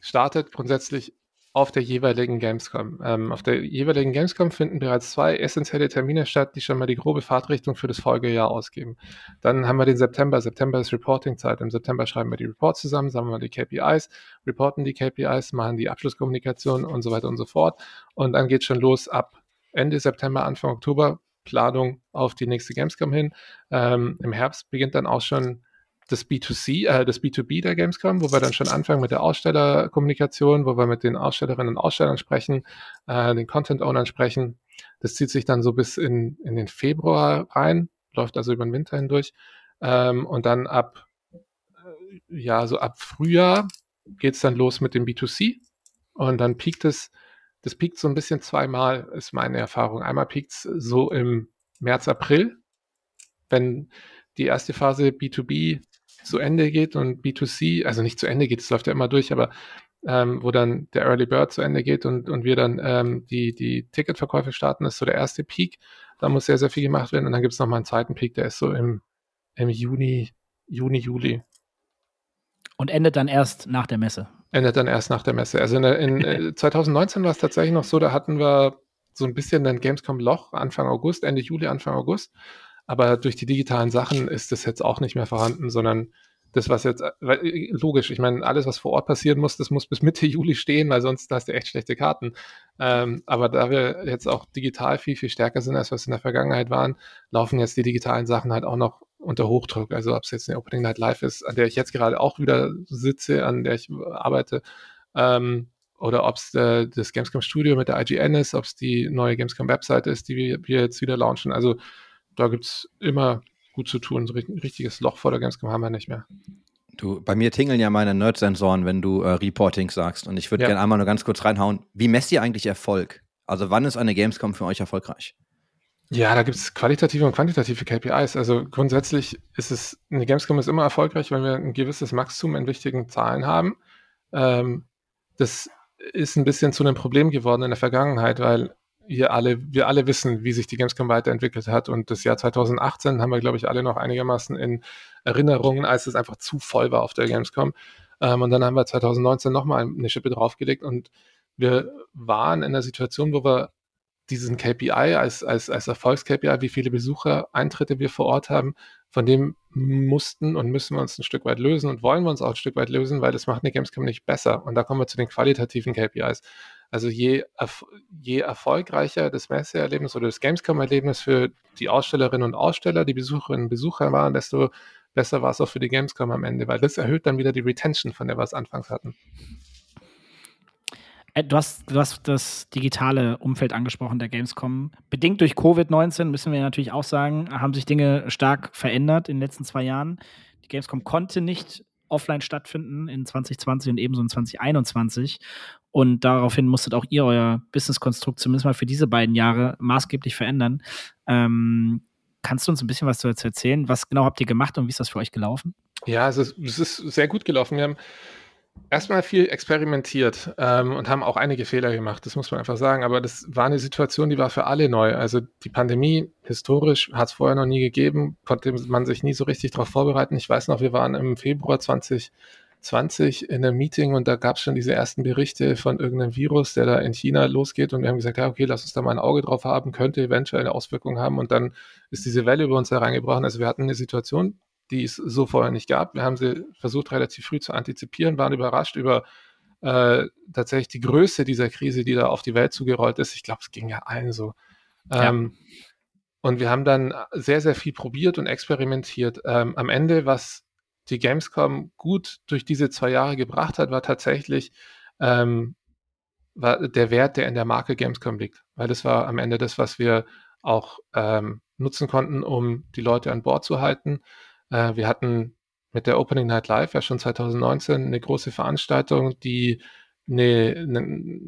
startet grundsätzlich auf der jeweiligen Gamescom. Ähm, auf der jeweiligen Gamescom finden bereits zwei essentielle Termine statt, die schon mal die grobe Fahrtrichtung für das Folgejahr ausgeben. Dann haben wir den September. September ist Reporting-Zeit. Im September schreiben wir die Reports zusammen, sammeln wir die KPIs, reporten die KPIs, machen die Abschlusskommunikation und so weiter und so fort. Und dann geht schon los ab Ende September, Anfang Oktober. Planung auf die nächste Gamescom hin. Ähm, Im Herbst beginnt dann auch schon das B2C, äh, das B2B der Gamescom, wo wir dann schon anfangen mit der Ausstellerkommunikation, wo wir mit den Ausstellerinnen und Ausstellern sprechen, äh, den Content-Ownern sprechen. Das zieht sich dann so bis in, in den Februar rein, läuft also über den Winter hindurch. Ähm, und dann ab, äh, ja, so ab Frühjahr geht's dann los mit dem B2C. Und dann piekt es, das piekt so ein bisschen zweimal, ist meine Erfahrung. Einmal piekt es so im März, April, wenn die erste Phase B2B zu Ende geht und B2C, also nicht zu Ende geht, es läuft ja immer durch, aber ähm, wo dann der Early Bird zu Ende geht und, und wir dann ähm, die, die Ticketverkäufe starten, ist so der erste Peak. Da muss sehr, sehr viel gemacht werden. Und dann gibt es nochmal einen zweiten Peak, der ist so im, im Juni, Juni, Juli. Und endet dann erst nach der Messe. Endet dann erst nach der Messe. Also in, in 2019 war es tatsächlich noch so, da hatten wir so ein bisschen ein Gamescom-Loch Anfang August, Ende Juli, Anfang August. Aber durch die digitalen Sachen ist das jetzt auch nicht mehr vorhanden, sondern das, was jetzt, äh, logisch, ich meine, alles, was vor Ort passieren muss, das muss bis Mitte Juli stehen, weil sonst hast du echt schlechte Karten. Ähm, aber da wir jetzt auch digital viel, viel stärker sind, als wir es in der Vergangenheit waren, laufen jetzt die digitalen Sachen halt auch noch unter Hochdruck. Also ob es jetzt eine Opening Night Live ist, an der ich jetzt gerade auch wieder sitze, an der ich arbeite, ähm, oder ob es äh, das Gamescom Studio mit der IGN ist, ob es die neue Gamescom Webseite ist, die wir, wir jetzt wieder launchen. Also da gibt es immer gut zu tun. So ein richtiges Loch vor der Gamescom haben wir nicht mehr. Du, bei mir tingeln ja meine Nerd-Sensoren, wenn du äh, Reporting sagst. Und ich würde ja. gerne einmal nur ganz kurz reinhauen. Wie messt ihr eigentlich Erfolg? Also wann ist eine Gamescom für euch erfolgreich? Ja, da gibt es qualitative und quantitative KPIs. Also grundsätzlich ist es, eine Gamescom ist immer erfolgreich, wenn wir ein gewisses Maximum in wichtigen Zahlen haben. Ähm, das ist ein bisschen zu einem Problem geworden in der Vergangenheit, weil wir alle, wir alle wissen, wie sich die Gamescom weiterentwickelt hat. Und das Jahr 2018 haben wir, glaube ich, alle noch einigermaßen in Erinnerungen, als es einfach zu voll war auf der Gamescom. Ähm, und dann haben wir 2019 nochmal eine Schippe draufgelegt und wir waren in der Situation, wo wir diesen KPI als, als, als Erfolgs-KPI, wie viele Besuchereintritte wir vor Ort haben, von dem mussten und müssen wir uns ein Stück weit lösen und wollen wir uns auch ein Stück weit lösen, weil das macht eine Gamescom nicht besser. Und da kommen wir zu den qualitativen KPIs. Also je, je erfolgreicher das Messeerlebnis oder das Gamescom-Erlebnis für die Ausstellerinnen und Aussteller, die Besucherinnen und Besucher waren, desto besser war es auch für die Gamescom am Ende, weil das erhöht dann wieder die Retention, von der wir es anfangs hatten. Äh, du hast, du hast das digitale Umfeld angesprochen der Gamescom. Bedingt durch Covid-19, müssen wir natürlich auch sagen, haben sich Dinge stark verändert in den letzten zwei Jahren. Die Gamescom konnte nicht offline stattfinden in 2020 und ebenso in 2021. Und daraufhin musstet auch ihr euer Business-Konstrukt zumindest mal für diese beiden Jahre maßgeblich verändern. Ähm, kannst du uns ein bisschen was dazu erzählen? Was genau habt ihr gemacht und wie ist das für euch gelaufen? Ja, also es ist sehr gut gelaufen. Wir haben erstmal viel experimentiert ähm, und haben auch einige Fehler gemacht, das muss man einfach sagen. Aber das war eine Situation, die war für alle neu. Also die Pandemie, historisch, hat es vorher noch nie gegeben, konnte man sich nie so richtig darauf vorbereiten. Ich weiß noch, wir waren im Februar 2020 in einem Meeting und da gab es schon diese ersten Berichte von irgendeinem Virus, der da in China losgeht und wir haben gesagt, ja, okay, lass uns da mal ein Auge drauf haben, könnte eventuell eine Auswirkung haben und dann ist diese Welle über uns hereingebrochen. Also wir hatten eine Situation, die es so vorher nicht gab. Wir haben sie versucht, relativ früh zu antizipieren, waren überrascht über äh, tatsächlich die Größe dieser Krise, die da auf die Welt zugerollt ist. Ich glaube, es ging ja allen so. Ähm, ja. Und wir haben dann sehr, sehr viel probiert und experimentiert. Ähm, am Ende, was die Gamescom gut durch diese zwei Jahre gebracht hat, war tatsächlich ähm, war der Wert, der in der Marke Gamescom liegt. Weil das war am Ende das, was wir auch ähm, nutzen konnten, um die Leute an Bord zu halten. Äh, wir hatten mit der Opening Night Live ja schon 2019 eine große Veranstaltung, die eine, eine,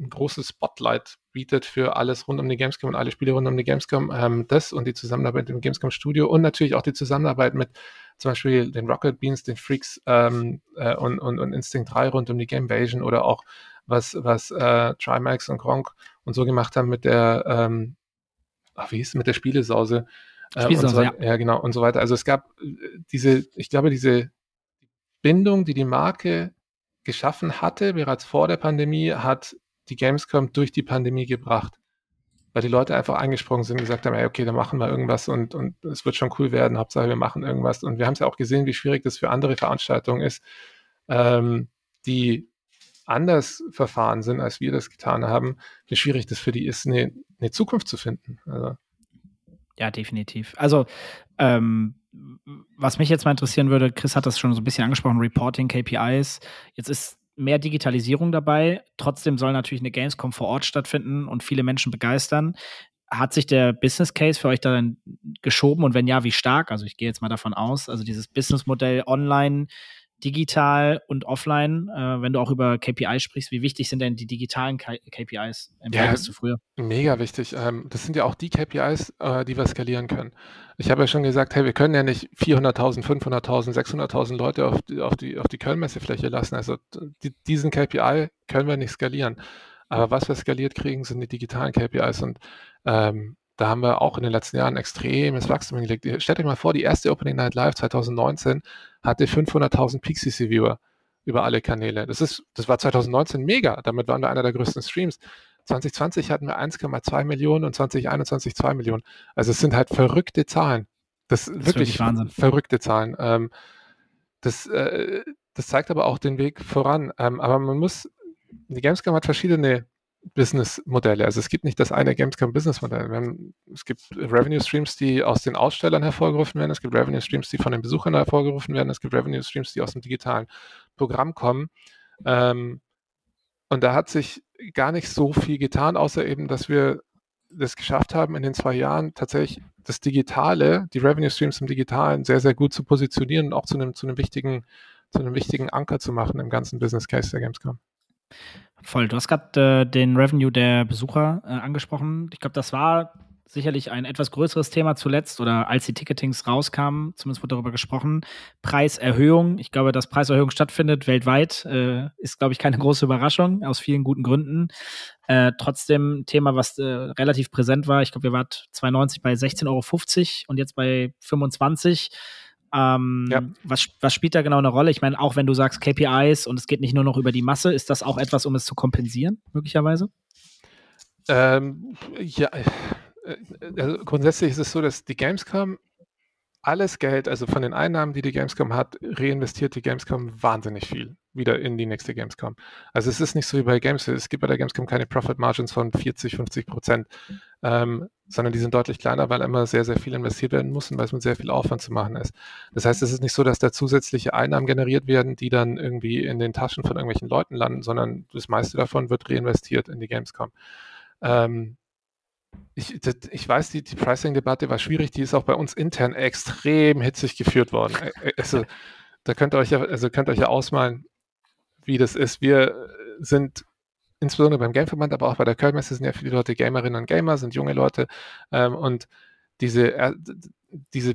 ein großes Spotlight bietet für alles rund um die Gamescom und alle Spiele rund um die Gamescom. Ähm, das und die Zusammenarbeit im Gamescom Studio und natürlich auch die Zusammenarbeit mit zum Beispiel den Rocket Beans, den Freaks ähm, äh, und, und, und Instinct 3 rund um die Gamevasion oder auch was, was äh, Trimax und Gronk und so gemacht haben mit der, ähm, ach, wie hieß es, mit der Spielesause. Äh, Spielesause, so, ja. ja. genau, und so weiter. Also es gab äh, diese, ich glaube, diese Bindung, die die Marke geschaffen hatte, bereits vor der Pandemie, hat die Gamescom durch die Pandemie gebracht weil die Leute einfach eingesprungen sind und gesagt haben, ey, okay, dann machen wir irgendwas und, und es wird schon cool werden, Hauptsache wir machen irgendwas. Und wir haben es ja auch gesehen, wie schwierig das für andere Veranstaltungen ist, ähm, die anders verfahren sind, als wir das getan haben, wie schwierig das für die ist, eine, eine Zukunft zu finden. Also. Ja, definitiv. Also, ähm, was mich jetzt mal interessieren würde, Chris hat das schon so ein bisschen angesprochen, Reporting, KPIs. Jetzt ist mehr Digitalisierung dabei. Trotzdem soll natürlich eine Gamescom vor Ort stattfinden und viele Menschen begeistern. Hat sich der Business Case für euch dann geschoben und wenn ja, wie stark? Also ich gehe jetzt mal davon aus, also dieses Businessmodell online digital und offline, äh, wenn du auch über KPIs sprichst, wie wichtig sind denn die digitalen K KPIs im ja, Vergleich zu früher? Mega wichtig. Ähm, das sind ja auch die KPIs, äh, die wir skalieren können. Ich habe ja schon gesagt, hey, wir können ja nicht 400.000, 500.000, 600.000 Leute auf die, auf die, auf die Kölnmessefläche lassen. Also die, diesen KPI können wir nicht skalieren. Aber was wir skaliert kriegen, sind die digitalen KPIs und ähm, da haben wir auch in den letzten Jahren extremes Wachstum hingelegt. Stellt euch mal vor, die erste Opening Night Live 2019 hatte 500.000 Pixie-Viewer über alle Kanäle. Das, ist, das war 2019 mega. Damit waren wir einer der größten Streams. 2020 hatten wir 1,2 Millionen und 2021 2 Millionen. Also es sind halt verrückte Zahlen. Das, das wirklich, wirklich verrückte Zahlen. Ähm, das, äh, das zeigt aber auch den Weg voran. Ähm, aber man muss, die Gamescom hat verschiedene Business-Modelle. Also es gibt nicht das eine Gamescom-Business-Modell. Es gibt Revenue-Streams, die aus den Ausstellern hervorgerufen werden. Es gibt Revenue-Streams, die von den Besuchern hervorgerufen werden. Es gibt Revenue-Streams, die aus dem digitalen Programm kommen. Ähm, und da hat sich gar nicht so viel getan, außer eben, dass wir das geschafft haben, in den zwei Jahren tatsächlich das Digitale, die Revenue-Streams im Digitalen sehr, sehr gut zu positionieren und auch zu einem, zu einem wichtigen, zu einem wichtigen Anker zu machen im ganzen Business Case der Gamescom. Voll. Du hast gerade äh, den Revenue der Besucher äh, angesprochen. Ich glaube, das war sicherlich ein etwas größeres Thema zuletzt oder als die Ticketings rauskamen, zumindest wurde darüber gesprochen. Preiserhöhung. Ich glaube, dass Preiserhöhung stattfindet weltweit, äh, ist, glaube ich, keine große Überraschung aus vielen guten Gründen. Äh, trotzdem Thema, was äh, relativ präsent war. Ich glaube, wir waren 92 bei 16,50 Euro und jetzt bei 25 Euro ähm, ja. was, was spielt da genau eine Rolle? Ich meine, auch wenn du sagst KPIs und es geht nicht nur noch über die Masse, ist das auch etwas, um es zu kompensieren, möglicherweise? Ähm, ja, äh, also grundsätzlich ist es so, dass die Gamescom alles Geld, also von den Einnahmen, die die Gamescom hat, reinvestiert die Gamescom wahnsinnig viel wieder in die nächste Gamescom. Also es ist nicht so wie bei Games, es gibt bei der Gamescom keine Profit Margins von 40, 50 Prozent, ähm, sondern die sind deutlich kleiner, weil immer sehr, sehr viel investiert werden muss und weil es mit sehr viel Aufwand zu machen ist. Das heißt, es ist nicht so, dass da zusätzliche Einnahmen generiert werden, die dann irgendwie in den Taschen von irgendwelchen Leuten landen, sondern das meiste davon wird reinvestiert in die Gamescom. Ähm, ich, ich weiß, die, die Pricing-Debatte war schwierig, die ist auch bei uns intern extrem hitzig geführt worden. Also, da könnt ihr euch ja, also könnt ihr euch ja ausmalen, wie das ist. Wir sind insbesondere beim Gameverband, aber auch bei der Kölnmesse sind ja viele Leute Gamerinnen und Gamer, sind junge Leute. Ähm, und diese, äh, diese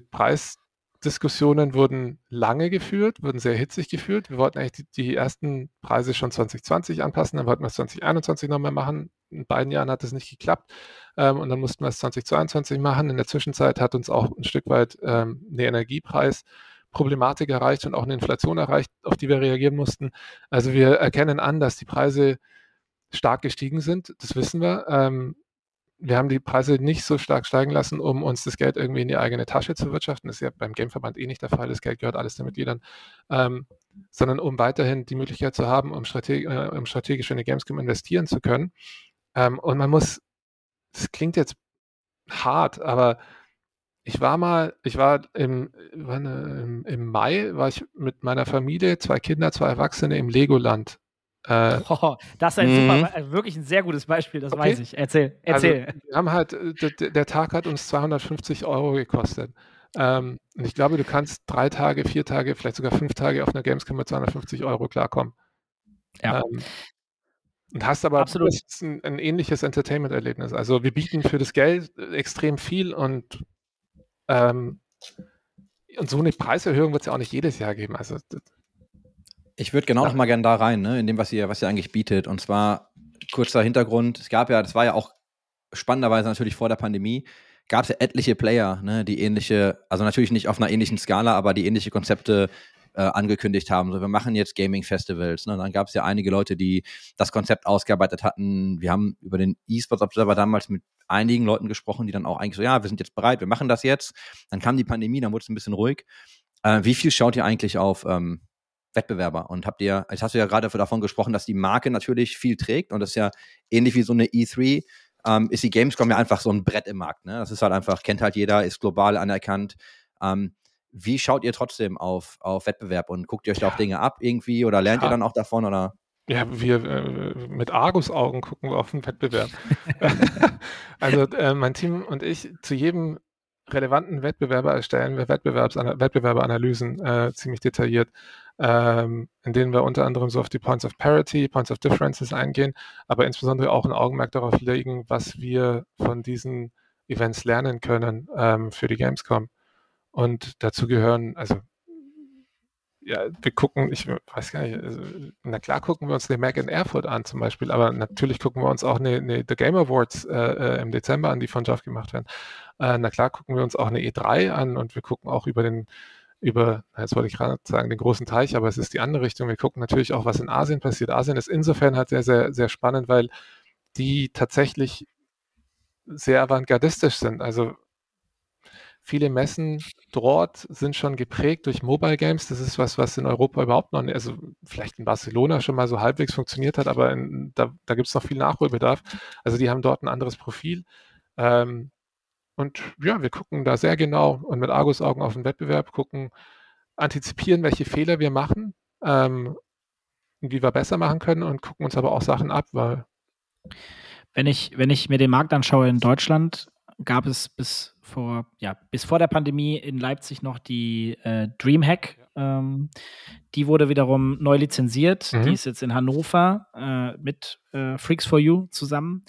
Preisdiskussionen wurden lange geführt, wurden sehr hitzig geführt. Wir wollten eigentlich die, die ersten Preise schon 2020 anpassen, dann wollten wir es 2021 nochmal machen. In beiden Jahren hat es nicht geklappt. Ähm, und dann mussten wir es 2022 machen. In der Zwischenzeit hat uns auch ein Stück weit ähm, der Energiepreis Problematik erreicht und auch eine Inflation erreicht, auf die wir reagieren mussten. Also wir erkennen an, dass die Preise stark gestiegen sind. Das wissen wir. Ähm, wir haben die Preise nicht so stark steigen lassen, um uns das Geld irgendwie in die eigene Tasche zu wirtschaften. Das ist ja beim Gameverband eh nicht der Fall. Das Geld gehört alles den Mitgliedern. Ähm, sondern um weiterhin die Möglichkeit zu haben, um, strateg äh, um strategisch in die Gamescom investieren zu können. Ähm, und man muss, das klingt jetzt hart, aber ich war mal, ich war im, im, im Mai, war ich mit meiner Familie, zwei Kinder, zwei Erwachsene im Legoland. Äh, oh, das ist ein super, mhm. äh, wirklich ein sehr gutes Beispiel, das okay. weiß ich. Erzähl, also, erzähl. Also, wir haben halt, äh, der Tag hat uns 250 Euro gekostet. Ähm, und ich glaube, du kannst drei Tage, vier Tage, vielleicht sogar fünf Tage auf einer Gamescom mit 250 Euro klarkommen. Ja. Ähm, und hast aber. Ein, ein ähnliches Entertainment-Erlebnis. Also wir bieten für das Geld extrem viel und, ähm, und so eine Preiserhöhung wird es ja auch nicht jedes Jahr geben. Also ich würde genau ja. noch mal gerne da rein, ne, in dem, was ihr, was ihr eigentlich bietet. Und zwar kurzer Hintergrund. Es gab ja, das war ja auch spannenderweise natürlich vor der Pandemie, gab es ja etliche Player, ne, die ähnliche, also natürlich nicht auf einer ähnlichen Skala, aber die ähnliche Konzepte äh, angekündigt haben. So, wir machen jetzt Gaming-Festivals. Ne? Dann gab es ja einige Leute, die das Konzept ausgearbeitet hatten. Wir haben über den E-Sports Observer damals mit einigen Leuten gesprochen, die dann auch eigentlich so, ja, wir sind jetzt bereit, wir machen das jetzt. Dann kam die Pandemie, dann wurde es ein bisschen ruhig. Äh, wie viel schaut ihr eigentlich auf ähm, Wettbewerber? Und habt ihr, jetzt hast du ja gerade davon gesprochen, dass die Marke natürlich viel trägt und das ist ja ähnlich wie so eine E3, ähm, ist die Gamescom ja einfach so ein Brett im Markt. Ne? Das ist halt einfach, kennt halt jeder, ist global anerkannt. Ähm, wie schaut ihr trotzdem auf, auf Wettbewerb und guckt ihr euch da auch Dinge ab irgendwie oder lernt ja. ihr dann auch davon oder? Ja, wir äh, mit Argus-Augen gucken wir auf den Wettbewerb. also äh, mein Team und ich zu jedem relevanten Wettbewerber erstellen wir Wettbewerbs Wettbewerberanalysen äh, ziemlich detailliert, ähm, in denen wir unter anderem so auf die Points of Parity, Points of Differences eingehen, aber insbesondere auch ein Augenmerk darauf legen, was wir von diesen Events lernen können ähm, für die Gamescom. Und dazu gehören, also ja, wir gucken, ich weiß gar nicht, also, na klar gucken wir uns den Mac in Erfurt an zum Beispiel, aber natürlich gucken wir uns auch eine, eine The Game Awards äh, äh im Dezember an, die von Jeff gemacht werden. Äh, na klar gucken wir uns auch eine E3 an und wir gucken auch über den, über, jetzt wollte ich gerade sagen, den großen Teich, aber es ist die andere Richtung. Wir gucken natürlich auch, was in Asien passiert. Asien ist insofern halt sehr, sehr, sehr spannend, weil die tatsächlich sehr avantgardistisch sind. Also viele Messen dort sind schon geprägt durch Mobile Games. Das ist was, was in Europa überhaupt noch nicht, also vielleicht in Barcelona schon mal so halbwegs funktioniert hat, aber in, da, da gibt es noch viel Nachholbedarf. Also die haben dort ein anderes Profil. Ähm, und ja, wir gucken da sehr genau und mit Argusaugen auf den Wettbewerb, gucken, antizipieren, welche Fehler wir machen, ähm, wie wir besser machen können und gucken uns aber auch Sachen ab, weil wenn ich, wenn ich mir den Markt anschaue in Deutschland, gab es bis vor, ja, bis vor der Pandemie in Leipzig noch die äh, Dreamhack. Ähm, die wurde wiederum neu lizenziert. Mhm. Die ist jetzt in Hannover äh, mit äh, Freaks for You zusammen.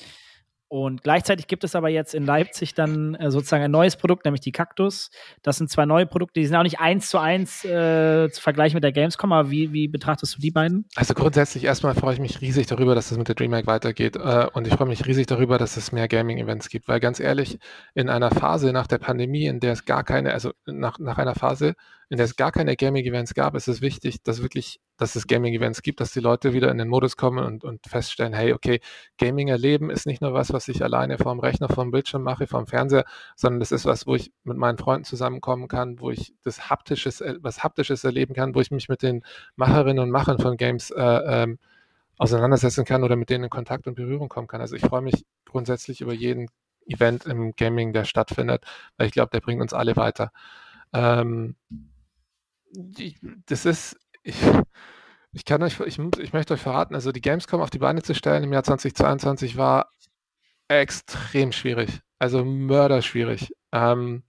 Und gleichzeitig gibt es aber jetzt in Leipzig dann äh, sozusagen ein neues Produkt, nämlich die Cactus. Das sind zwei neue Produkte, die sind auch nicht eins zu eins äh, zu vergleichen mit der Gamescom, aber wie, wie betrachtest du die beiden? Also grundsätzlich erstmal freue ich mich riesig darüber, dass es mit der DreamHack weitergeht äh, und ich freue mich riesig darüber, dass es mehr Gaming-Events gibt, weil ganz ehrlich, in einer Phase nach der Pandemie, in der es gar keine, also nach, nach einer Phase, in der es gar keine Gaming-Events gab, ist es wichtig, dass wirklich, dass es Gaming-Events gibt, dass die Leute wieder in den Modus kommen und, und feststellen, hey, okay, Gaming erleben ist nicht nur was, was ich alleine vor dem Rechner, vor dem Bildschirm mache, vor dem Fernseher, sondern das ist was, wo ich mit meinen Freunden zusammenkommen kann, wo ich das Haptisches, was Haptisches erleben kann, wo ich mich mit den Macherinnen und Machern von Games äh, ähm, auseinandersetzen kann oder mit denen in Kontakt und Berührung kommen kann. Also ich freue mich grundsätzlich über jeden Event im Gaming, der stattfindet, weil ich glaube, der bringt uns alle weiter. Ähm, das ist, ich, ich kann euch, ich, ich möchte euch verraten, also die Gamescom auf die Beine zu stellen im Jahr 2022 war extrem schwierig. Also mörderschwierig. Ähm,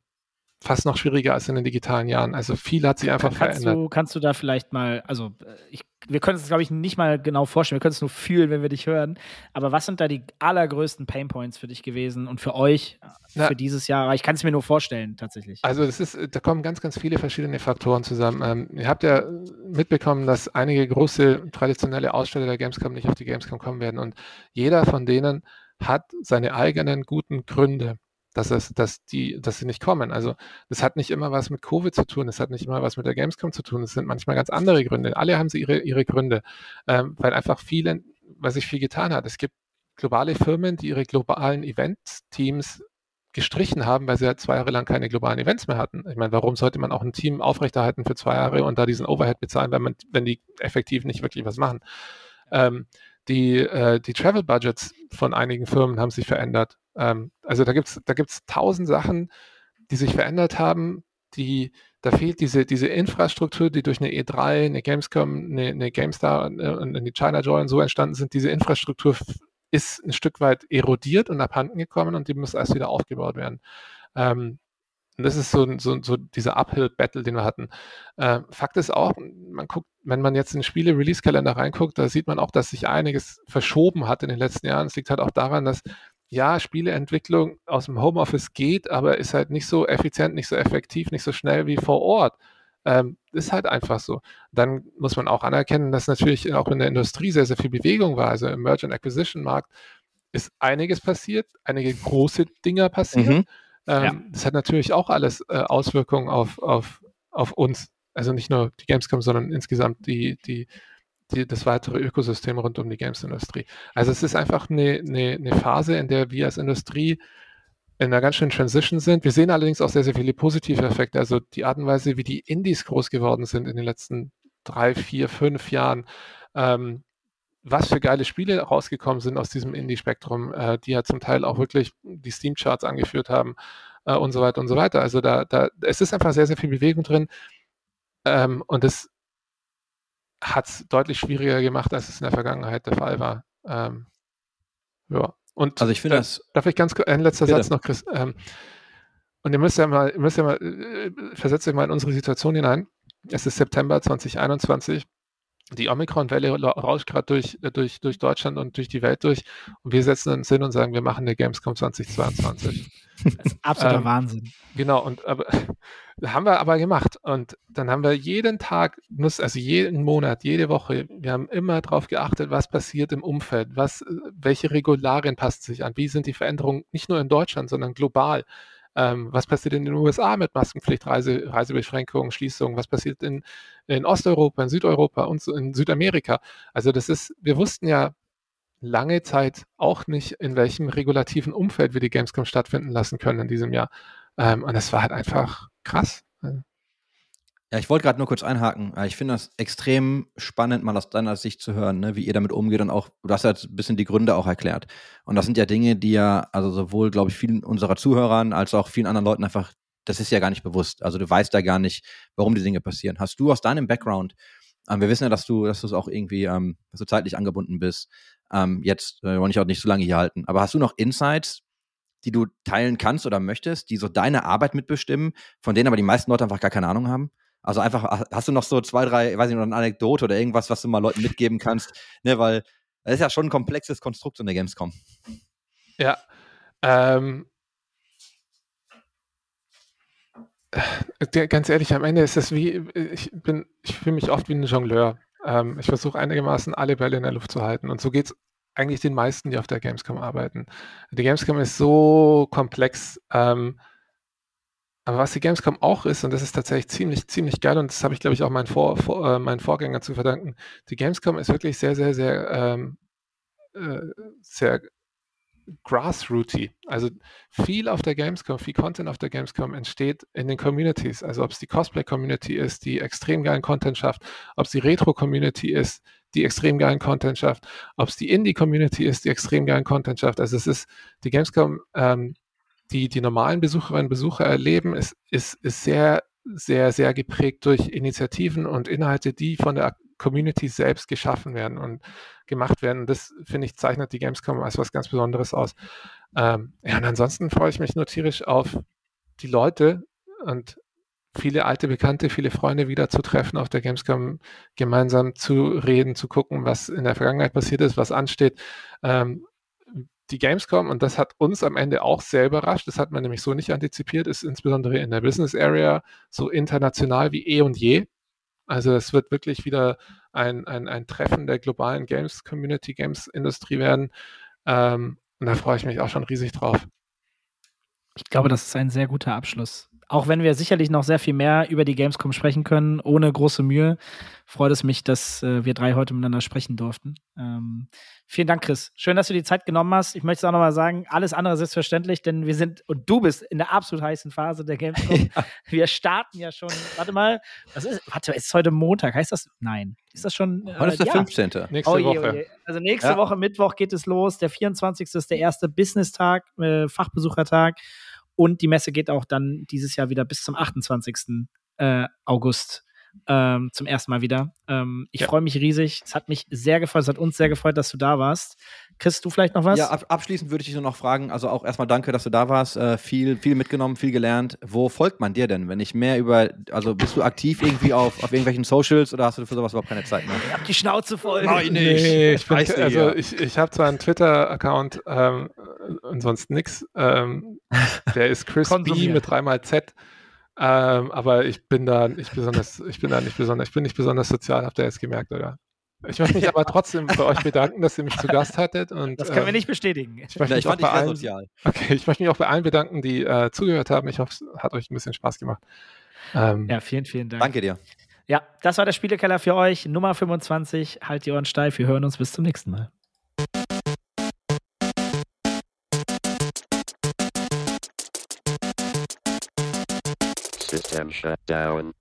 fast noch schwieriger als in den digitalen Jahren. Also viel hat sich einfach kannst verändert. Du, kannst du da vielleicht mal, also ich, wir können es, glaube ich, nicht mal genau vorstellen, wir können es nur fühlen, wenn wir dich hören. Aber was sind da die allergrößten Painpoints für dich gewesen und für euch Na, für dieses Jahr? Ich kann es mir nur vorstellen, tatsächlich. Also das ist, da kommen ganz, ganz viele verschiedene Faktoren zusammen. Ähm, ihr habt ja mitbekommen, dass einige große traditionelle Aussteller der Gamescom nicht auf die Gamescom kommen werden und jeder von denen hat seine eigenen guten Gründe dass, es, dass, die, dass sie nicht kommen. Also das hat nicht immer was mit Covid zu tun, das hat nicht immer was mit der Gamescom zu tun, es sind manchmal ganz andere Gründe. Alle haben sie ihre, ihre Gründe, ähm, weil einfach viele, weil sich viel getan hat. Es gibt globale Firmen, die ihre globalen Event-Teams gestrichen haben, weil sie halt zwei Jahre lang keine globalen Events mehr hatten. Ich meine, warum sollte man auch ein Team aufrechterhalten für zwei Jahre und da diesen Overhead bezahlen, wenn man, wenn die effektiv nicht wirklich was machen? Ähm, die, äh, die Travel Budgets von einigen Firmen haben sich verändert. Ähm, also da gibt es da gibt's tausend Sachen, die sich verändert haben, die, da fehlt diese, diese Infrastruktur, die durch eine E3, eine Gamescom, eine, eine GameStar und eine China Joy und so entstanden sind. Diese Infrastruktur ist ein Stück weit erodiert und abhanden gekommen und die muss erst wieder aufgebaut werden. Ähm, und das ist so, so, so dieser Uphill-Battle, den wir hatten. Äh, Fakt ist auch, man guckt, wenn man jetzt in Spiele-Release-Kalender reinguckt, da sieht man auch, dass sich einiges verschoben hat in den letzten Jahren. Es liegt halt auch daran, dass ja, Spieleentwicklung aus dem Homeoffice geht, aber ist halt nicht so effizient, nicht so effektiv, nicht so schnell wie vor Ort. Ähm, ist halt einfach so. Dann muss man auch anerkennen, dass natürlich auch in der Industrie sehr, sehr viel Bewegung war. Also im Merchant Acquisition Markt ist einiges passiert, einige große Dinge passiert. Mhm. Ähm, ja. Das hat natürlich auch alles äh, Auswirkungen auf, auf, auf uns. Also nicht nur die Gamescom, sondern insgesamt die, die, die, das weitere Ökosystem rund um die Games-Industrie. Also es ist einfach eine, eine, eine Phase, in der wir als Industrie in einer ganz schönen Transition sind. Wir sehen allerdings auch sehr, sehr viele positive Effekte. Also die Art und Weise, wie die Indies groß geworden sind in den letzten drei, vier, fünf Jahren. Ähm, was für geile Spiele rausgekommen sind aus diesem Indie-Spektrum, äh, die ja zum Teil auch wirklich die Steam-Charts angeführt haben äh, und so weiter und so weiter. Also da, da, es ist einfach sehr, sehr viel Bewegung drin. Ähm, und es hat es deutlich schwieriger gemacht, als es in der Vergangenheit der Fall war. Ähm, ja. Und also ich finde das. Darf ich ganz ein letzter bitte. Satz noch, Chris? Ähm, und ihr müsst ja mal, ihr müsst ja mal, äh, versetzt euch mal in unsere Situation hinein. Es ist September 2021. Die Omikron-Welle rauscht gerade durch, äh, durch, durch Deutschland und durch die Welt durch. Und wir setzen uns hin und sagen, wir machen eine Gamescom 2022. Das ist absoluter ähm, Wahnsinn. Genau, und aber, haben wir aber gemacht. Und dann haben wir jeden Tag, also jeden Monat, jede Woche, wir haben immer darauf geachtet, was passiert im Umfeld, was, welche Regularien passen sich an, wie sind die Veränderungen nicht nur in Deutschland, sondern global. Ähm, was passiert in den USA mit Maskenpflicht, Reise, Reisebeschränkungen, Schließungen? Was passiert in, in Osteuropa, in Südeuropa und in Südamerika? Also das ist, wir wussten ja lange Zeit auch nicht, in welchem regulativen Umfeld wir die Gamescom stattfinden lassen können in diesem Jahr. Ähm, und das war halt einfach krass. Ja, ich wollte gerade nur kurz einhaken. Ich finde das extrem spannend, mal aus deiner Sicht zu hören, ne, wie ihr damit umgeht und auch, du hast ja ein bisschen die Gründe auch erklärt. Und das sind ja Dinge, die ja, also sowohl, glaube ich, vielen unserer Zuhörern als auch vielen anderen Leuten einfach, das ist ja gar nicht bewusst. Also du weißt ja gar nicht, warum die Dinge passieren. Hast du aus deinem Background, ähm, wir wissen ja, dass du, dass du es auch irgendwie, ähm, dass zeitlich angebunden bist, ähm, jetzt äh, wollte ich auch nicht so lange hier halten. Aber hast du noch Insights, die du teilen kannst oder möchtest, die so deine Arbeit mitbestimmen, von denen aber die meisten Leute einfach gar keine Ahnung haben? Also einfach, hast du noch so zwei, drei, weiß ich noch, eine Anekdote oder irgendwas, was du mal Leuten mitgeben kannst? Ne, weil das ist ja schon ein komplexes Konstrukt in der Gamescom. Ja. Ähm, ganz ehrlich, am Ende ist das wie, ich bin, ich fühle mich oft wie ein Jongleur. Ähm, ich versuche einigermaßen alle Bälle in der Luft zu halten. Und so geht es eigentlich den meisten, die auf der Gamescom arbeiten. Die Gamescom ist so komplex. Ähm, aber was die Gamescom auch ist, und das ist tatsächlich ziemlich, ziemlich geil, und das habe ich, glaube ich, auch meinen, Vor, Vor, äh, meinen Vorgänger zu verdanken, die Gamescom ist wirklich sehr, sehr, sehr, ähm, äh, sehr grassrooty. Also viel auf der Gamescom, viel Content auf der Gamescom entsteht in den Communities. Also ob es die Cosplay-Community ist, die extrem geilen Content schafft, ob es die Retro-Community ist, die extrem geilen Content schafft, ob es die Indie-Community ist, die extrem geilen Content schafft. Also es ist die Gamescom, ähm, die die normalen Besucherinnen und Besucher erleben, ist, ist, ist sehr, sehr, sehr geprägt durch Initiativen und Inhalte, die von der Community selbst geschaffen werden und gemacht werden. Das, finde ich, zeichnet die Gamescom als was ganz Besonderes aus. Ähm, ja, und ansonsten freue ich mich nur tierisch auf die Leute und viele alte Bekannte, viele Freunde wieder zu treffen, auf der Gamescom gemeinsam zu reden, zu gucken, was in der Vergangenheit passiert ist, was ansteht. Ähm, die Gamescom, und das hat uns am Ende auch sehr überrascht, das hat man nämlich so nicht antizipiert, ist insbesondere in der Business Area so international wie eh und je. Also es wird wirklich wieder ein, ein, ein Treffen der globalen Games Community, Games Industrie werden. Ähm, und da freue ich mich auch schon riesig drauf. Ich glaube, das ist ein sehr guter Abschluss. Auch wenn wir sicherlich noch sehr viel mehr über die Gamescom sprechen können, ohne große Mühe, freut es mich, dass äh, wir drei heute miteinander sprechen durften. Ähm, vielen Dank, Chris. Schön, dass du die Zeit genommen hast. Ich möchte es auch nochmal sagen, alles andere selbstverständlich, denn wir sind, und du bist in der absolut heißen Phase der Gamescom. Ja. Wir starten ja schon, warte mal, was ist, warte, ist heute Montag, heißt das? Nein. Ist das schon? Äh, heute ist der ja. 15. Nächste oh, je, Woche. Oh je. Also nächste ja. Woche, Mittwoch geht es los. Der 24. ist der erste Business-Tag, äh, Fachbesuchertag. Und die Messe geht auch dann dieses Jahr wieder bis zum 28. Äh, August ähm, zum ersten Mal wieder. Ähm, ich ja. freue mich riesig. Es hat mich sehr gefreut, es hat uns sehr gefreut, dass du da warst. Chris, du vielleicht noch was? Ja, ab abschließend würde ich dich nur noch fragen, also auch erstmal danke, dass du da warst. Äh, viel, viel mitgenommen, viel gelernt. Wo folgt man dir denn, wenn ich mehr über, also bist du aktiv irgendwie auf, auf irgendwelchen Socials oder hast du für sowas überhaupt keine Zeit mehr? Ich hab die Schnauze voll. Nein, nicht. Nee, ich bin, also ich, ich habe zwar einen Twitter-Account ähm, und sonst nix. Ähm, der ist Chris B mit dreimal Z. Ähm, aber ich bin da nicht besonders, ich bin da nicht besonders, ich bin nicht besonders sozial, habt ihr jetzt gemerkt, oder? Ich möchte mich aber trotzdem bei euch bedanken, dass ihr mich zu Gast hattet. Und, das können ähm, wir nicht bestätigen. Ich, möchte ich, mich bei allen, sozial. Okay, ich möchte mich auch bei allen bedanken, die äh, zugehört haben. Ich hoffe, es hat euch ein bisschen Spaß gemacht. Ähm, ja, vielen, vielen Dank. Danke dir. Ja, das war der Spielekeller für euch. Nummer 25. Halt die Ohren steif. Wir hören uns bis zum nächsten Mal. System shut down.